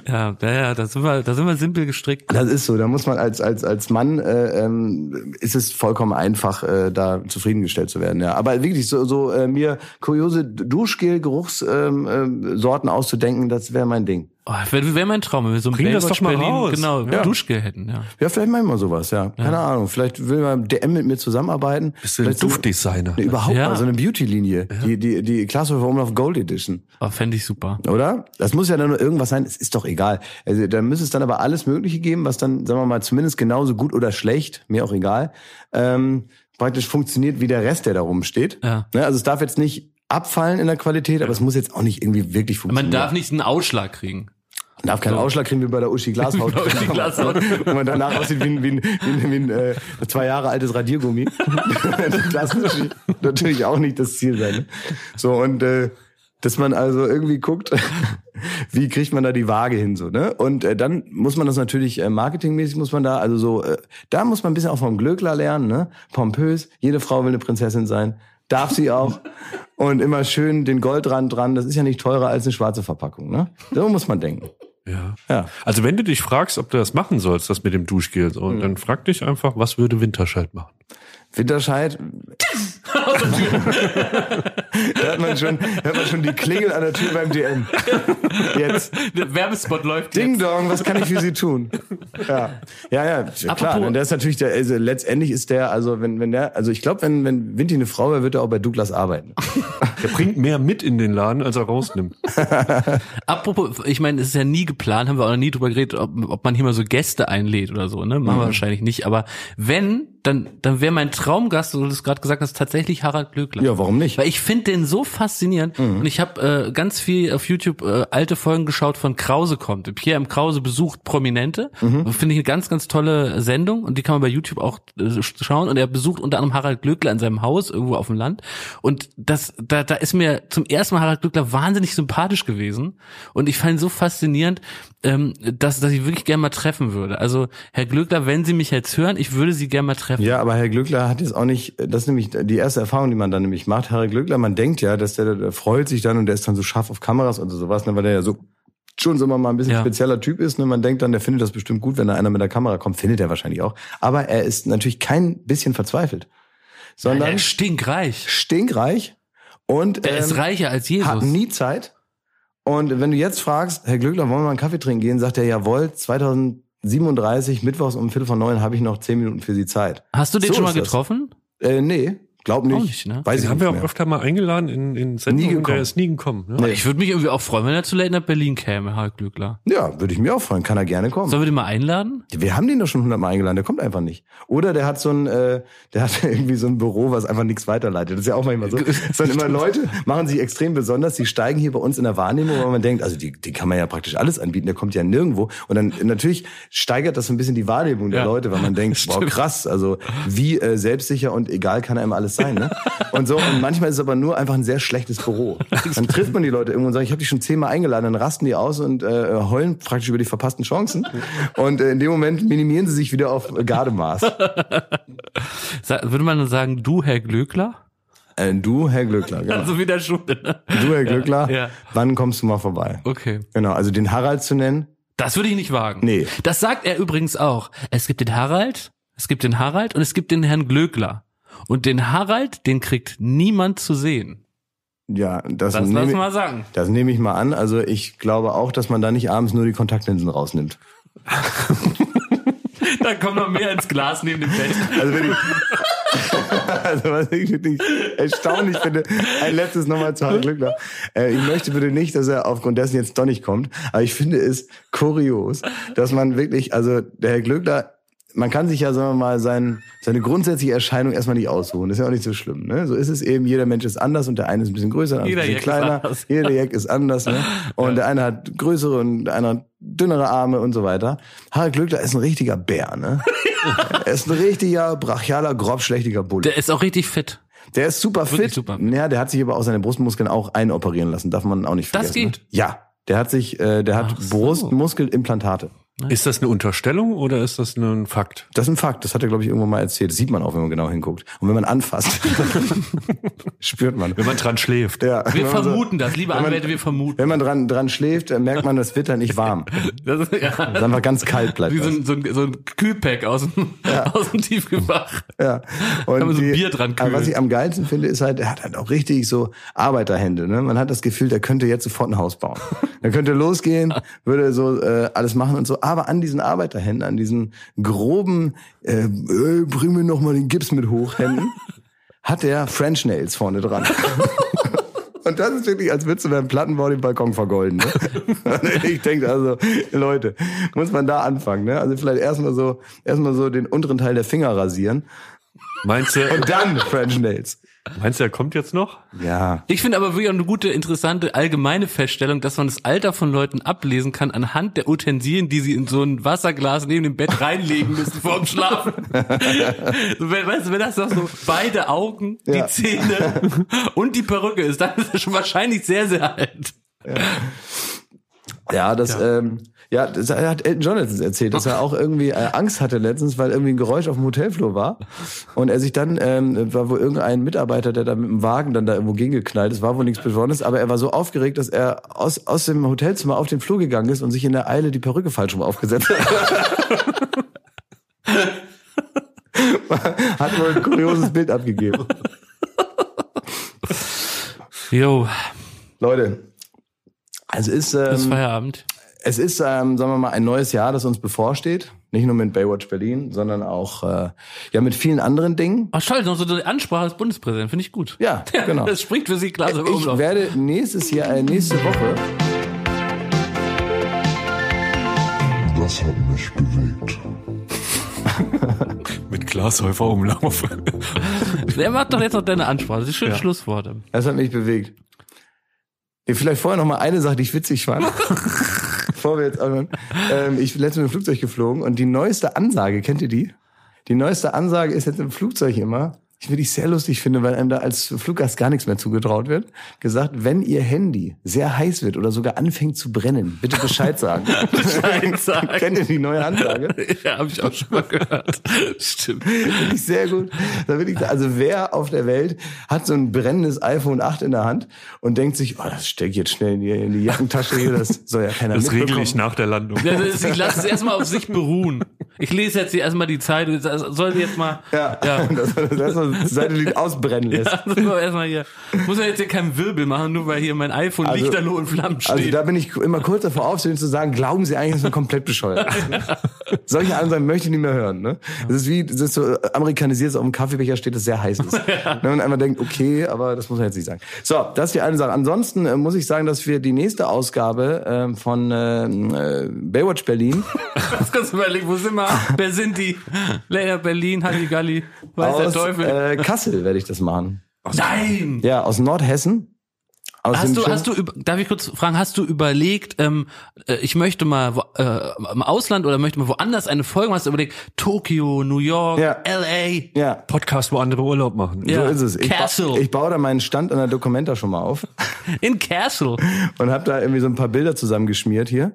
Ja, ja, ja, da sind wir, da sind wir simpel gestrickt. Das ist so. Da muss man als als als Mann äh, ähm, ist es vollkommen einfach, äh, da zufriedengestellt zu werden. Ja, aber wirklich so so äh, mir kuriose Duschgel-Geruchssorten ähm, Sorten auszudenken, das wäre mein Ding. Oh, wäre wär mein Traum, wenn wir so ein Bring das Baywatch doch mal Berlin, raus. genau, Ja. Duschgel hätten, ja. Ja, vielleicht machen wir sowas. Ja, keine Ahnung. Vielleicht will man DM mit mir zusammenarbeiten. Bist du ein Vielleicht so- Duftdesigner? Nee, überhaupt Ja. mal so eine Beauty-Linie, die die die Klasse Umlauf Gold Edition. Oh, Fände ich super. Oder? Das muss ja dann nur irgendwas sein. Es ist doch egal. Also da müsste es dann aber alles Mögliche geben, was dann, sagen wir mal, zumindest genauso gut oder schlecht, mir auch egal, ähm, praktisch funktioniert wie der Rest, der da rumsteht. Ja. Ne? Also es darf jetzt nicht abfallen in der Qualität, aber es muss jetzt auch nicht irgendwie wirklich Man funktionieren. darf nicht einen Ausschlag kriegen. Man darf keinen Ausschlag kriegen wie bei der Uschi Glashaut. *laughs* Uschi Glashaut. Wo man danach aussieht wie ein, wie ein, wie ein, wie ein äh, zwei Jahre altes Radiergummi. *laughs* das ist natürlich, natürlich auch nicht das Ziel sein. Ne? So, und äh, dass man also irgendwie guckt, *laughs* wie kriegt man da die Waage hin so, ne? Und äh, dann muss man das natürlich äh, marketingmäßig muss man da also so äh, da muss man ein bisschen auch vom Glöckler lernen, ne? Pompös, jede Frau will eine Prinzessin sein, darf sie auch und immer schön den Goldrand dran, das ist ja nicht teurer als eine schwarze Verpackung, ne? So muss man denken. Ja. Ja. Also wenn du dich fragst, ob du das machen sollst, das mit dem Duschgel, so, Mhm. dann frag dich einfach, was würde Winterscheid machen? Winterscheid. *laughs* da hat man schon, da hat man schon die Klingel an der Tür beim DM. Jetzt. Der Werbespot läuft Ding jetzt. Dong, was kann ich für Sie tun? Ja, ja, ja klar. Apropos- Und der ist natürlich der, also letztendlich ist der, also wenn, wenn der, also ich glaube, wenn, wenn Vinti eine Frau wäre, wird er auch bei Douglas arbeiten. *laughs* Der bringt mehr mit in den Laden, als er rausnimmt. *laughs* Apropos, ich meine, es ist ja nie geplant, haben wir auch noch nie drüber geredet, ob, ob man hier mal so Gäste einlädt oder so, ne? Machen wir wahrscheinlich nicht. Aber wenn, dann, dann wäre mein Traumgast, so du das gerade gesagt hast, tatsächlich Harald Glöckler. Ja, warum nicht? Weil ich finde den so faszinierend und ich habe äh, ganz viel auf YouTube äh, alte Folgen geschaut von Krause kommt. Pierre M. Krause besucht Prominente. Und Finde ich eine ganz, ganz tolle Sendung und die kann man bei YouTube auch äh, schauen. Und er besucht unter anderem Harald Glöckler in seinem Haus irgendwo auf dem Land. Und das, da, da ist mir zum ersten Mal Harald Glöckler wahnsinnig sympathisch gewesen. Und ich fand ihn so faszinierend, ähm, dass, dass ich wirklich gerne mal treffen würde. Also Herr Glöckler, wenn Sie mich jetzt hören, ich würde Sie gerne mal treffen. Ja, aber Herr Glückler hat jetzt auch nicht, das ist nämlich die erste Erfahrung, die man dann nämlich macht. Herr Glückler, man denkt ja, dass der, der freut sich dann und der ist dann so scharf auf Kameras und sowas, ne, weil der ja so schon so mal ein bisschen Ja. spezieller Typ ist. Ne? Man denkt dann, der findet das bestimmt gut, wenn da einer mit der Kamera kommt. Findet er wahrscheinlich auch. Aber er ist natürlich kein bisschen verzweifelt, sondern Er ist stinkreich. stinkreich und Der ist ähm, reicher als Jesus. hat nie Zeit. Und wenn du jetzt fragst, Herr Glückler, wollen wir mal einen Kaffee trinken gehen, sagt er, jawohl, 2037, mittwochs um Viertel von neun habe ich noch zehn Minuten für Sie Zeit. Hast du den So schon mal getroffen? Äh, nee, glaub nicht. Auch nicht, ne? Weiß Den ich haben wir nicht auch mehr. öfter mal eingeladen in, in Sendungen, der gekommen. ist nie gekommen. Ne? Ich würde mich irgendwie auch freuen, wenn er zu Late nach Berlin käme, Harald Glückler. Ja, würde ich mir auch freuen. Kann er gerne kommen. Sollen wir den mal einladen? Wir haben den doch schon hundertmal eingeladen. Der kommt einfach nicht. Oder der hat so ein, äh, der hat *laughs* irgendwie so ein Büro, was einfach nichts weiterleitet. Das ist ja auch manchmal so. *laughs* Es sind immer Leute, machen sich extrem besonders. Die steigen hier bei uns in der Wahrnehmung, weil man denkt, also die, die kann man ja praktisch alles anbieten. Der kommt ja nirgendwo. Und dann natürlich steigert das so ein bisschen die Wahrnehmung der Ja. Leute, weil man denkt, *laughs* wow, krass. Also wie äh, selbstsicher und egal kann einem alles sein. Ne? Und so. Und manchmal ist es aber nur einfach ein sehr schlechtes Büro. Dann trifft man die Leute irgendwo und sagt, ich habe die schon zehnmal eingeladen. Dann rasten die aus und äh, heulen praktisch über die verpassten Chancen. Und äh, in dem Moment minimieren sie sich wieder auf Gardemaß. Würde man dann sagen, du, Herr Glöckler? Äh, du, Herr Glückler. Genau. Also wieder Schule, ne? Du, Herr Glückler, ja. wann kommst du mal vorbei? Okay. Genau, also den Harald zu nennen. Das würde ich nicht wagen. Nee. Das sagt er übrigens auch. Es gibt den Harald, es gibt den Harald und es gibt den Herrn Glöckler. Und den Harald, den kriegt niemand zu sehen. Ja, das, Das lass nehme, mal sagen. das nehme ich mal an. Also ich glaube auch, dass man da nicht abends nur die Kontaktlinsen rausnimmt. *laughs* Da kommt noch mehr ins Glas neben dem Bett. Also wenn ich, *laughs* also was ich wirklich erstaunlich finde, ein letztes nochmal zu Harald Glückler. Äh, ich möchte bitte nicht, dass er aufgrund dessen jetzt doch nicht kommt, aber ich finde es kurios, dass man wirklich, also der Herr Glückler, man kann sich ja, sagen wir mal, sein, seine grundsätzliche Erscheinung erstmal nicht aussuchen. Das ist ja auch nicht so schlimm. Ne? So ist es eben, jeder Mensch ist anders und der eine ist ein bisschen größer, der andere ein bisschen kleiner. *laughs* Jeder Jack ist anders. Ne? Und der eine hat größere und der andere hat dünnere Arme und so weiter. Harald Glückler ist ein richtiger Bär. Ne? *laughs* er ist ein richtiger, brachialer, grobschlächtiger Bulle. Der ist auch richtig fit. Der ist super Wirklich fit. super. Ja, der hat sich aber auch seine Brustmuskeln auch einoperieren lassen. Darf man auch nicht Das vergessen. geht? Ne? Ja. Der hat sich, äh, der hat Ach so. Brustmuskelimplantate. Ist das eine Unterstellung oder ist das nur ein Fakt? Das ist ein Fakt. Das hat er, glaube ich, irgendwann mal erzählt. Das sieht man auch, wenn man genau hinguckt. Und wenn man anfasst, *laughs* spürt man. Wenn man dran schläft. Ja, Wir wenn man so- vermuten das, liebe wenn man- Anwälte, wir vermuten. Wenn man dran, dran schläft, dann merkt man, das wird dann nicht warm. Das ist, ja, Das ist einfach ganz kalt bleibt. wie so ein, so ein, so ein Kühlpack aus dem, *laughs* aus dem Tiefgefach. Ja. Und Kann man so Bier dran aber was ich am geilsten finde, ist halt, er hat halt auch richtig so Arbeiterhände. Ne? Man hat das Gefühl, der könnte jetzt sofort ein Haus bauen. Er könnte losgehen, *laughs* würde so äh, alles machen und so. Aber an diesen Arbeiterhänden, an diesen groben, äh, äh, bring mir noch mal den Gips mit hoch Händen, *laughs* hat er French Nails vorne dran. *laughs* Und das ist wirklich, als würdest du beim Plattenbau den Balkon vergolden. Ne? *laughs* ich denke also, Leute, muss man da anfangen. Ne? Also vielleicht erstmal so, erstmal so den unteren Teil der Finger rasieren Meinst du, und dann French Nails. Meinst du, er kommt jetzt noch? Ja. Ich finde aber wirklich auch eine gute, interessante allgemeine Feststellung, dass man das Alter von Leuten ablesen kann anhand der Utensilien, die sie in so ein Wasserglas neben dem Bett reinlegen müssen vorm Schlafen. *laughs* so, wenn, weißt du, wenn das doch so beide Augen, die Ja. Zähne und die Perücke ist, dann ist er schon wahrscheinlich sehr, sehr alt. Ja, das, ja. Ähm, ja, das hat Elton John letztens erzählt, dass er auch irgendwie äh, Angst hatte letztens, weil irgendwie ein Geräusch auf dem Hotelflur war. Und er sich dann, ähm, war wohl irgendein Mitarbeiter, der da mit dem Wagen dann da irgendwo gegengeknallt ist, war wohl nichts Besonderes, aber er war so aufgeregt, dass er aus, aus dem Hotelzimmer auf den Flur gegangen ist und sich in der Eile die Perücke falsch rum aufgesetzt hat. *laughs* hat wohl ein kurioses Bild abgegeben. Jo, Leute, es ist, ist ähm, Feierabend. Es ist, ähm, sagen wir mal, ein neues Jahr, das uns bevorsteht. Nicht nur mit Baywatch Berlin, sondern auch äh, ja mit vielen anderen Dingen. Ach, toll, noch so eine Ansprache als Bundespräsident, finde ich gut. Ja, *laughs* genau. Das spricht für Sie klar so im Ich Umlauf. werde nächstes Jahr, äh, nächste Woche, Das hat mich bewegt. *laughs* Mit Glashäufer Umlauf. *laughs* Der macht doch jetzt noch deine Ansprache. Das sind schöne Ja. Schlussworte. das hat mich bewegt. Vielleicht vorher noch mal eine Sache, die ich witzig fand. Bevor. Ähm, ich bin letztens mit dem Flugzeug geflogen und die neueste Ansage, kennt ihr die? Die neueste Ansage ist jetzt im Flugzeug immer, ich würde ich sehr lustig finde, weil einem da als Fluggast gar nichts mehr zugetraut wird, gesagt, wenn ihr Handy sehr heiß wird oder sogar anfängt zu brennen, bitte Bescheid sagen. *laughs* Bescheid sagen. *laughs* Kennt ihr die neue Ansage? *laughs* Ja, habe ich auch schon mal gehört. Stimmt. Finde ich sehr gut. Da will ich, also wer auf der Welt hat so ein brennendes iPhone 8 in der Hand und denkt sich, oh, das stecke ich jetzt schnell in die, in die Jackentasche hier, das soll ja keiner Das regel mitbekommen. ich nach der Landung. Ja, das ist, ich lasse es erstmal auf sich beruhen. Ich lese jetzt hier erstmal die Zeit. Das soll jetzt mal. Ja, Ja. dass man das liegt *laughs* ausbrennen lässt. Ja, das erstmal hier. Muss ja jetzt hier keinen Wirbel machen, nur weil hier mein iPhone Also- lichterloh in Flammen steht. Also da bin ich immer kurz davor aufstehen zu sagen, glauben Sie eigentlich, das ist komplett bescheuert. *laughs* Solche Ansagen möchte ich nicht mehr hören. Ne? Das ist wie, das ist so amerikanisiert, dass auf dem Kaffeebecher steht, dass sehr heiß ist. *laughs* Ne, Und einmal denkt, okay, aber das muss man jetzt nicht sagen. So, das ist die eine Sache. Ansonsten äh, muss ich sagen, dass wir die nächste Ausgabe ähm, von äh, äh, Baywatch Berlin Jetzt kannst du überlegen, wo sind wir? Wer sind die? Leia Berlin, Halligalli, weiß der aus Teufel. Äh, Kassel werde ich das machen. Nein! Ja, aus Nordhessen. Aus Hast du, hast du, darf ich kurz fragen, hast du überlegt, ähm, äh, ich möchte mal äh, im Ausland oder möchte mal woanders eine Folge, machen? hast du überlegt, Tokio, New York, Ja. LA, ja, Podcast, wo andere Urlaub machen. Ja. so ist es. Ich, ba Castle. ich baue da meinen Stand an der Documenta schon mal auf. *laughs* in Castle. und habe da irgendwie so ein paar Bilder zusammengeschmiert hier.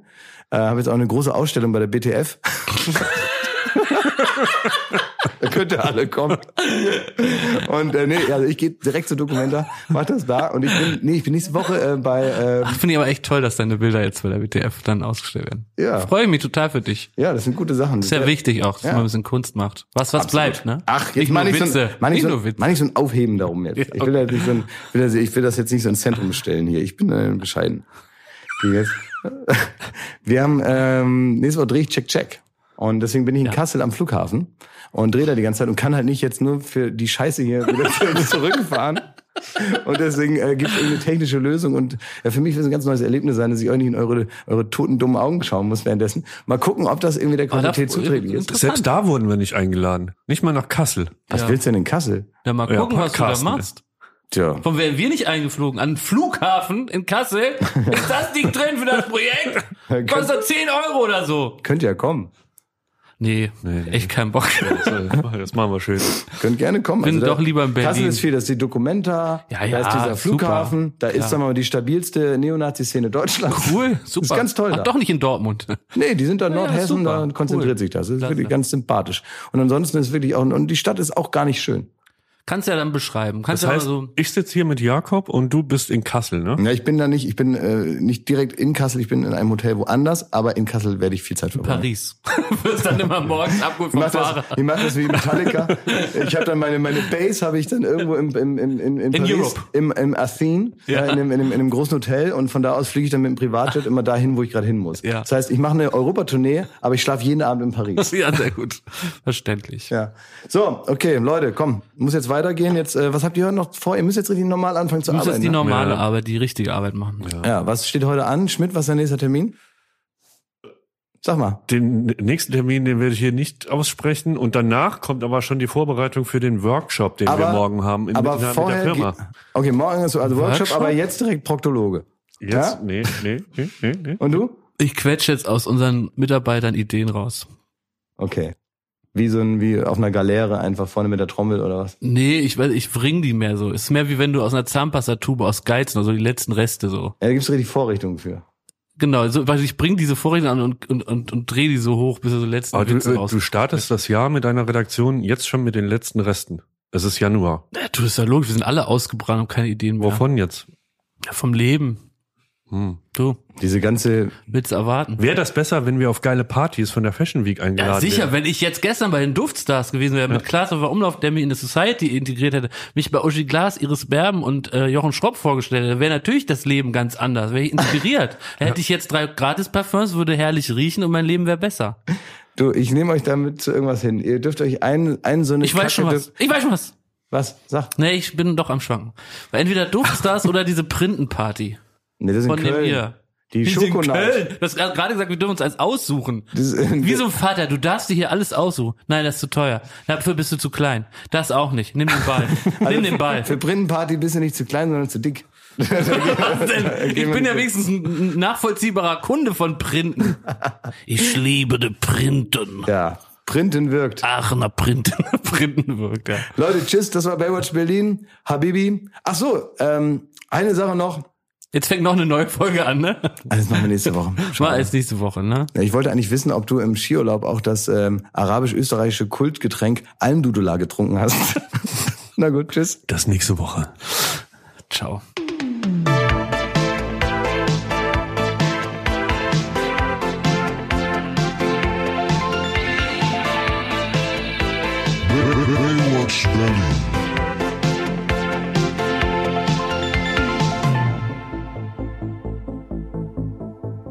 Äh, habe jetzt auch eine große Ausstellung bei der BTF. *laughs* *laughs* *laughs* da könnt ihr alle kommen. Und äh, nee, also ich gehe direkt zur Dokumenta, mach das da und ich bin nee, ich bin nächste Woche äh, bei äh, Ach, finde ich aber echt toll, dass deine Bilder jetzt bei der WTF dann ausgestellt werden. Ja. Freue mich total für dich. ja, das sind gute Sachen. Ist ja wichtig auch, dass Ja. man ein bisschen Kunst macht. Was, was bleibt, ne? Ach, jetzt nicht meine ich, so Witze. ein, meine ich, nicht so, Witze. meine ich so ein Aufheben darum jetzt. *laughs* Ich will, das nicht so ein, will das, ich will das jetzt nicht so ins Zentrum stellen hier. Ich bin äh, bescheiden. Jetzt? *laughs* Wir haben ähm, nächste Woche drehe ich Check Check. Und deswegen bin ich in Kassel am Flughafen und drehe da die ganze Zeit und kann halt nicht jetzt nur für die Scheiße hier wieder *laughs* zu- zurückfahren. Und deswegen äh, gibt es irgendeine technische Lösung. Und ja, für mich wird es ein ganz neues Erlebnis sein, dass ich euch nicht in eure, eure toten, dummen Augen schauen muss währenddessen. Mal gucken, ob das irgendwie der Aber da- Qualität zuträglich ist. Selbst da wurden wir nicht eingeladen. Nicht mal nach Kassel. Was Ja. willst du denn in Kassel? Ja, mal Ja, gucken, was du da machst. Tja. Warum werden wir nicht eingeflogen? An den Flughafen in Kassel? *laughs* Ist das Ding drin für das Projekt? Kostet 10 Euro oder so. Könnt ja kommen. Nee, echt kein Bock. *laughs* Das machen wir schön. Könnt gerne kommen. Also Bin da- doch lieber in Berlin. Kassel ist viel, das ist die Documenta, Ja, da ja, ist dieser super. Flughafen, da ist, Ja. sagen wir mal, die stabilste Neonazi-Szene Deutschlands. Cool, *laughs* super. Das ist ganz toll Ach, da. doch nicht in Dortmund. *laughs* Nee, die sind da in Ja, Nordhessen, super. da konzentriert Cool. sich das. Das ist wirklich ganz sympathisch. Und ansonsten ist wirklich auch, und die Stadt ist auch gar nicht schön. Kannst ja dann beschreiben. Kannst Das ja heißt, so. ich sitze hier mit Jakob und du bist in Kassel, ne? Ja, ich bin da nicht, ich bin äh, nicht direkt in Kassel, ich bin in einem Hotel woanders, aber in Kassel werde ich viel Zeit verbringen. Paris. *laughs* Wirst dann immer morgens abgeholt Ich vom mach, das, Fahrer. ich mach das wie Metallica. Ich habe dann meine meine Base habe ich dann irgendwo im im im in, in, Paris Europe. im im Athen Ja. ja. in, einem, in, einem, in einem großen Hotel und von da aus fliege ich dann mit dem Privatjet immer dahin, wo ich gerade hin muss. Ja. Das heißt, ich mache eine Europatournee, aber ich schlafe jeden Abend in Paris. *laughs* Ja, sehr gut. Verständlich. Ja. So, okay, Leute, komm, muss jetzt weitergehen. Jetzt, äh, was habt ihr heute noch vor? Ihr müsst jetzt richtig normal anfangen zu Du musst arbeiten. jetzt die normale Ja. Arbeit, die richtige Arbeit machen. ja, was steht heute an? Schmidt, was ist der nächste Termin? Sag mal. Den nächsten Termin, den werde ich hier nicht aussprechen. Und danach kommt aber schon die Vorbereitung für den Workshop, den wir morgen haben in, aber mit, mit vorher der Firma. Okay, morgen ist so, also Workshop, Workshop? aber jetzt direkt Proktologe. Jetzt? Ja? Nee, nee, nee, nee, nee. Und du? Ich quetsche jetzt aus unseren Mitarbeitern Ideen raus. Okay. Wie so ein, wie auf einer Galeere einfach vorne mit der Trommel oder was? Nee, ich weiß, ich bring die mehr so. Ist mehr wie wenn du aus einer Zahnpastatube aus Geizen, also die letzten Reste so. Ja, da gibt's richtig Vorrichtungen für. Genau, so, weil ich bring diese Vorrichtung an und, und, und, und dreh die so hoch, bis er so letzten Aber du, Witze äh, raus. du startest das Jahr mit deiner Redaktion jetzt schon mit den letzten Resten. Es ist Januar. Ja, du, ist ja logisch, wir sind alle ausgebrannt und keine Ideen mehr. Wovon jetzt? Ja, vom Leben. Hm. Du, Diese ganze, willst erwarten. Wäre das besser, wenn wir auf geile Partys von der Fashion Week eingeladen Ja, sicher, wären? wenn ich jetzt gestern bei den Duftstars gewesen wäre, mit Klaas auf Umlauf, der mich in die Society integriert hätte, mich bei Uschi Glas, Iris Berben und äh, Jochen Schropp vorgestellt hätte, wäre natürlich das Leben ganz anders, wäre ich inspiriert. *laughs* Hätte ich jetzt drei Gratis-Parfums, würde herrlich riechen und mein Leben wäre besser. du, ich nehme euch damit zu irgendwas hin. Ihr dürft euch einen, einen so eine Ich weiß schon Kacke was. Ich weiß schon was. Was? Sag. Nee, ich bin doch am Schwanken. Entweder Duftstars *laughs* oder diese Printenparty Nee, das ist in von dem Köln. hier. Die Wir sind in Schokonaut. Köln. Du hast gerade gesagt, wir dürfen uns eins aussuchen. Das Wie so ein Vater, du darfst dir hier alles aussuchen. Nein, das ist zu teuer. Dafür bist du zu klein. Das auch nicht. Nimm den Ball. *laughs* Nimm den Ball. Für Printenparty bist du nicht zu klein, sondern zu dick. *laughs* Was denn? Ich bin ja wenigstens ein nachvollziehbarer Kunde von Printen. Ich liebe die Printen. Ja. Printen wirkt. Aachener Printen. *laughs* Printen wirkt, ja. Leute, tschüss, das war Baywatch Berlin. Habibi. Ach so, ähm, eine Sache noch. Jetzt fängt noch eine neue Folge an, ne? Alles machen wir nächste *laughs* Woche. Mal als nächste Woche, ne? Ich wollte eigentlich wissen, ob du im Skiurlaub auch das ähm, arabisch-österreichische Kultgetränk Almdudula getrunken hast. *laughs* Na gut, tschüss. Das nächste Woche. Ciao.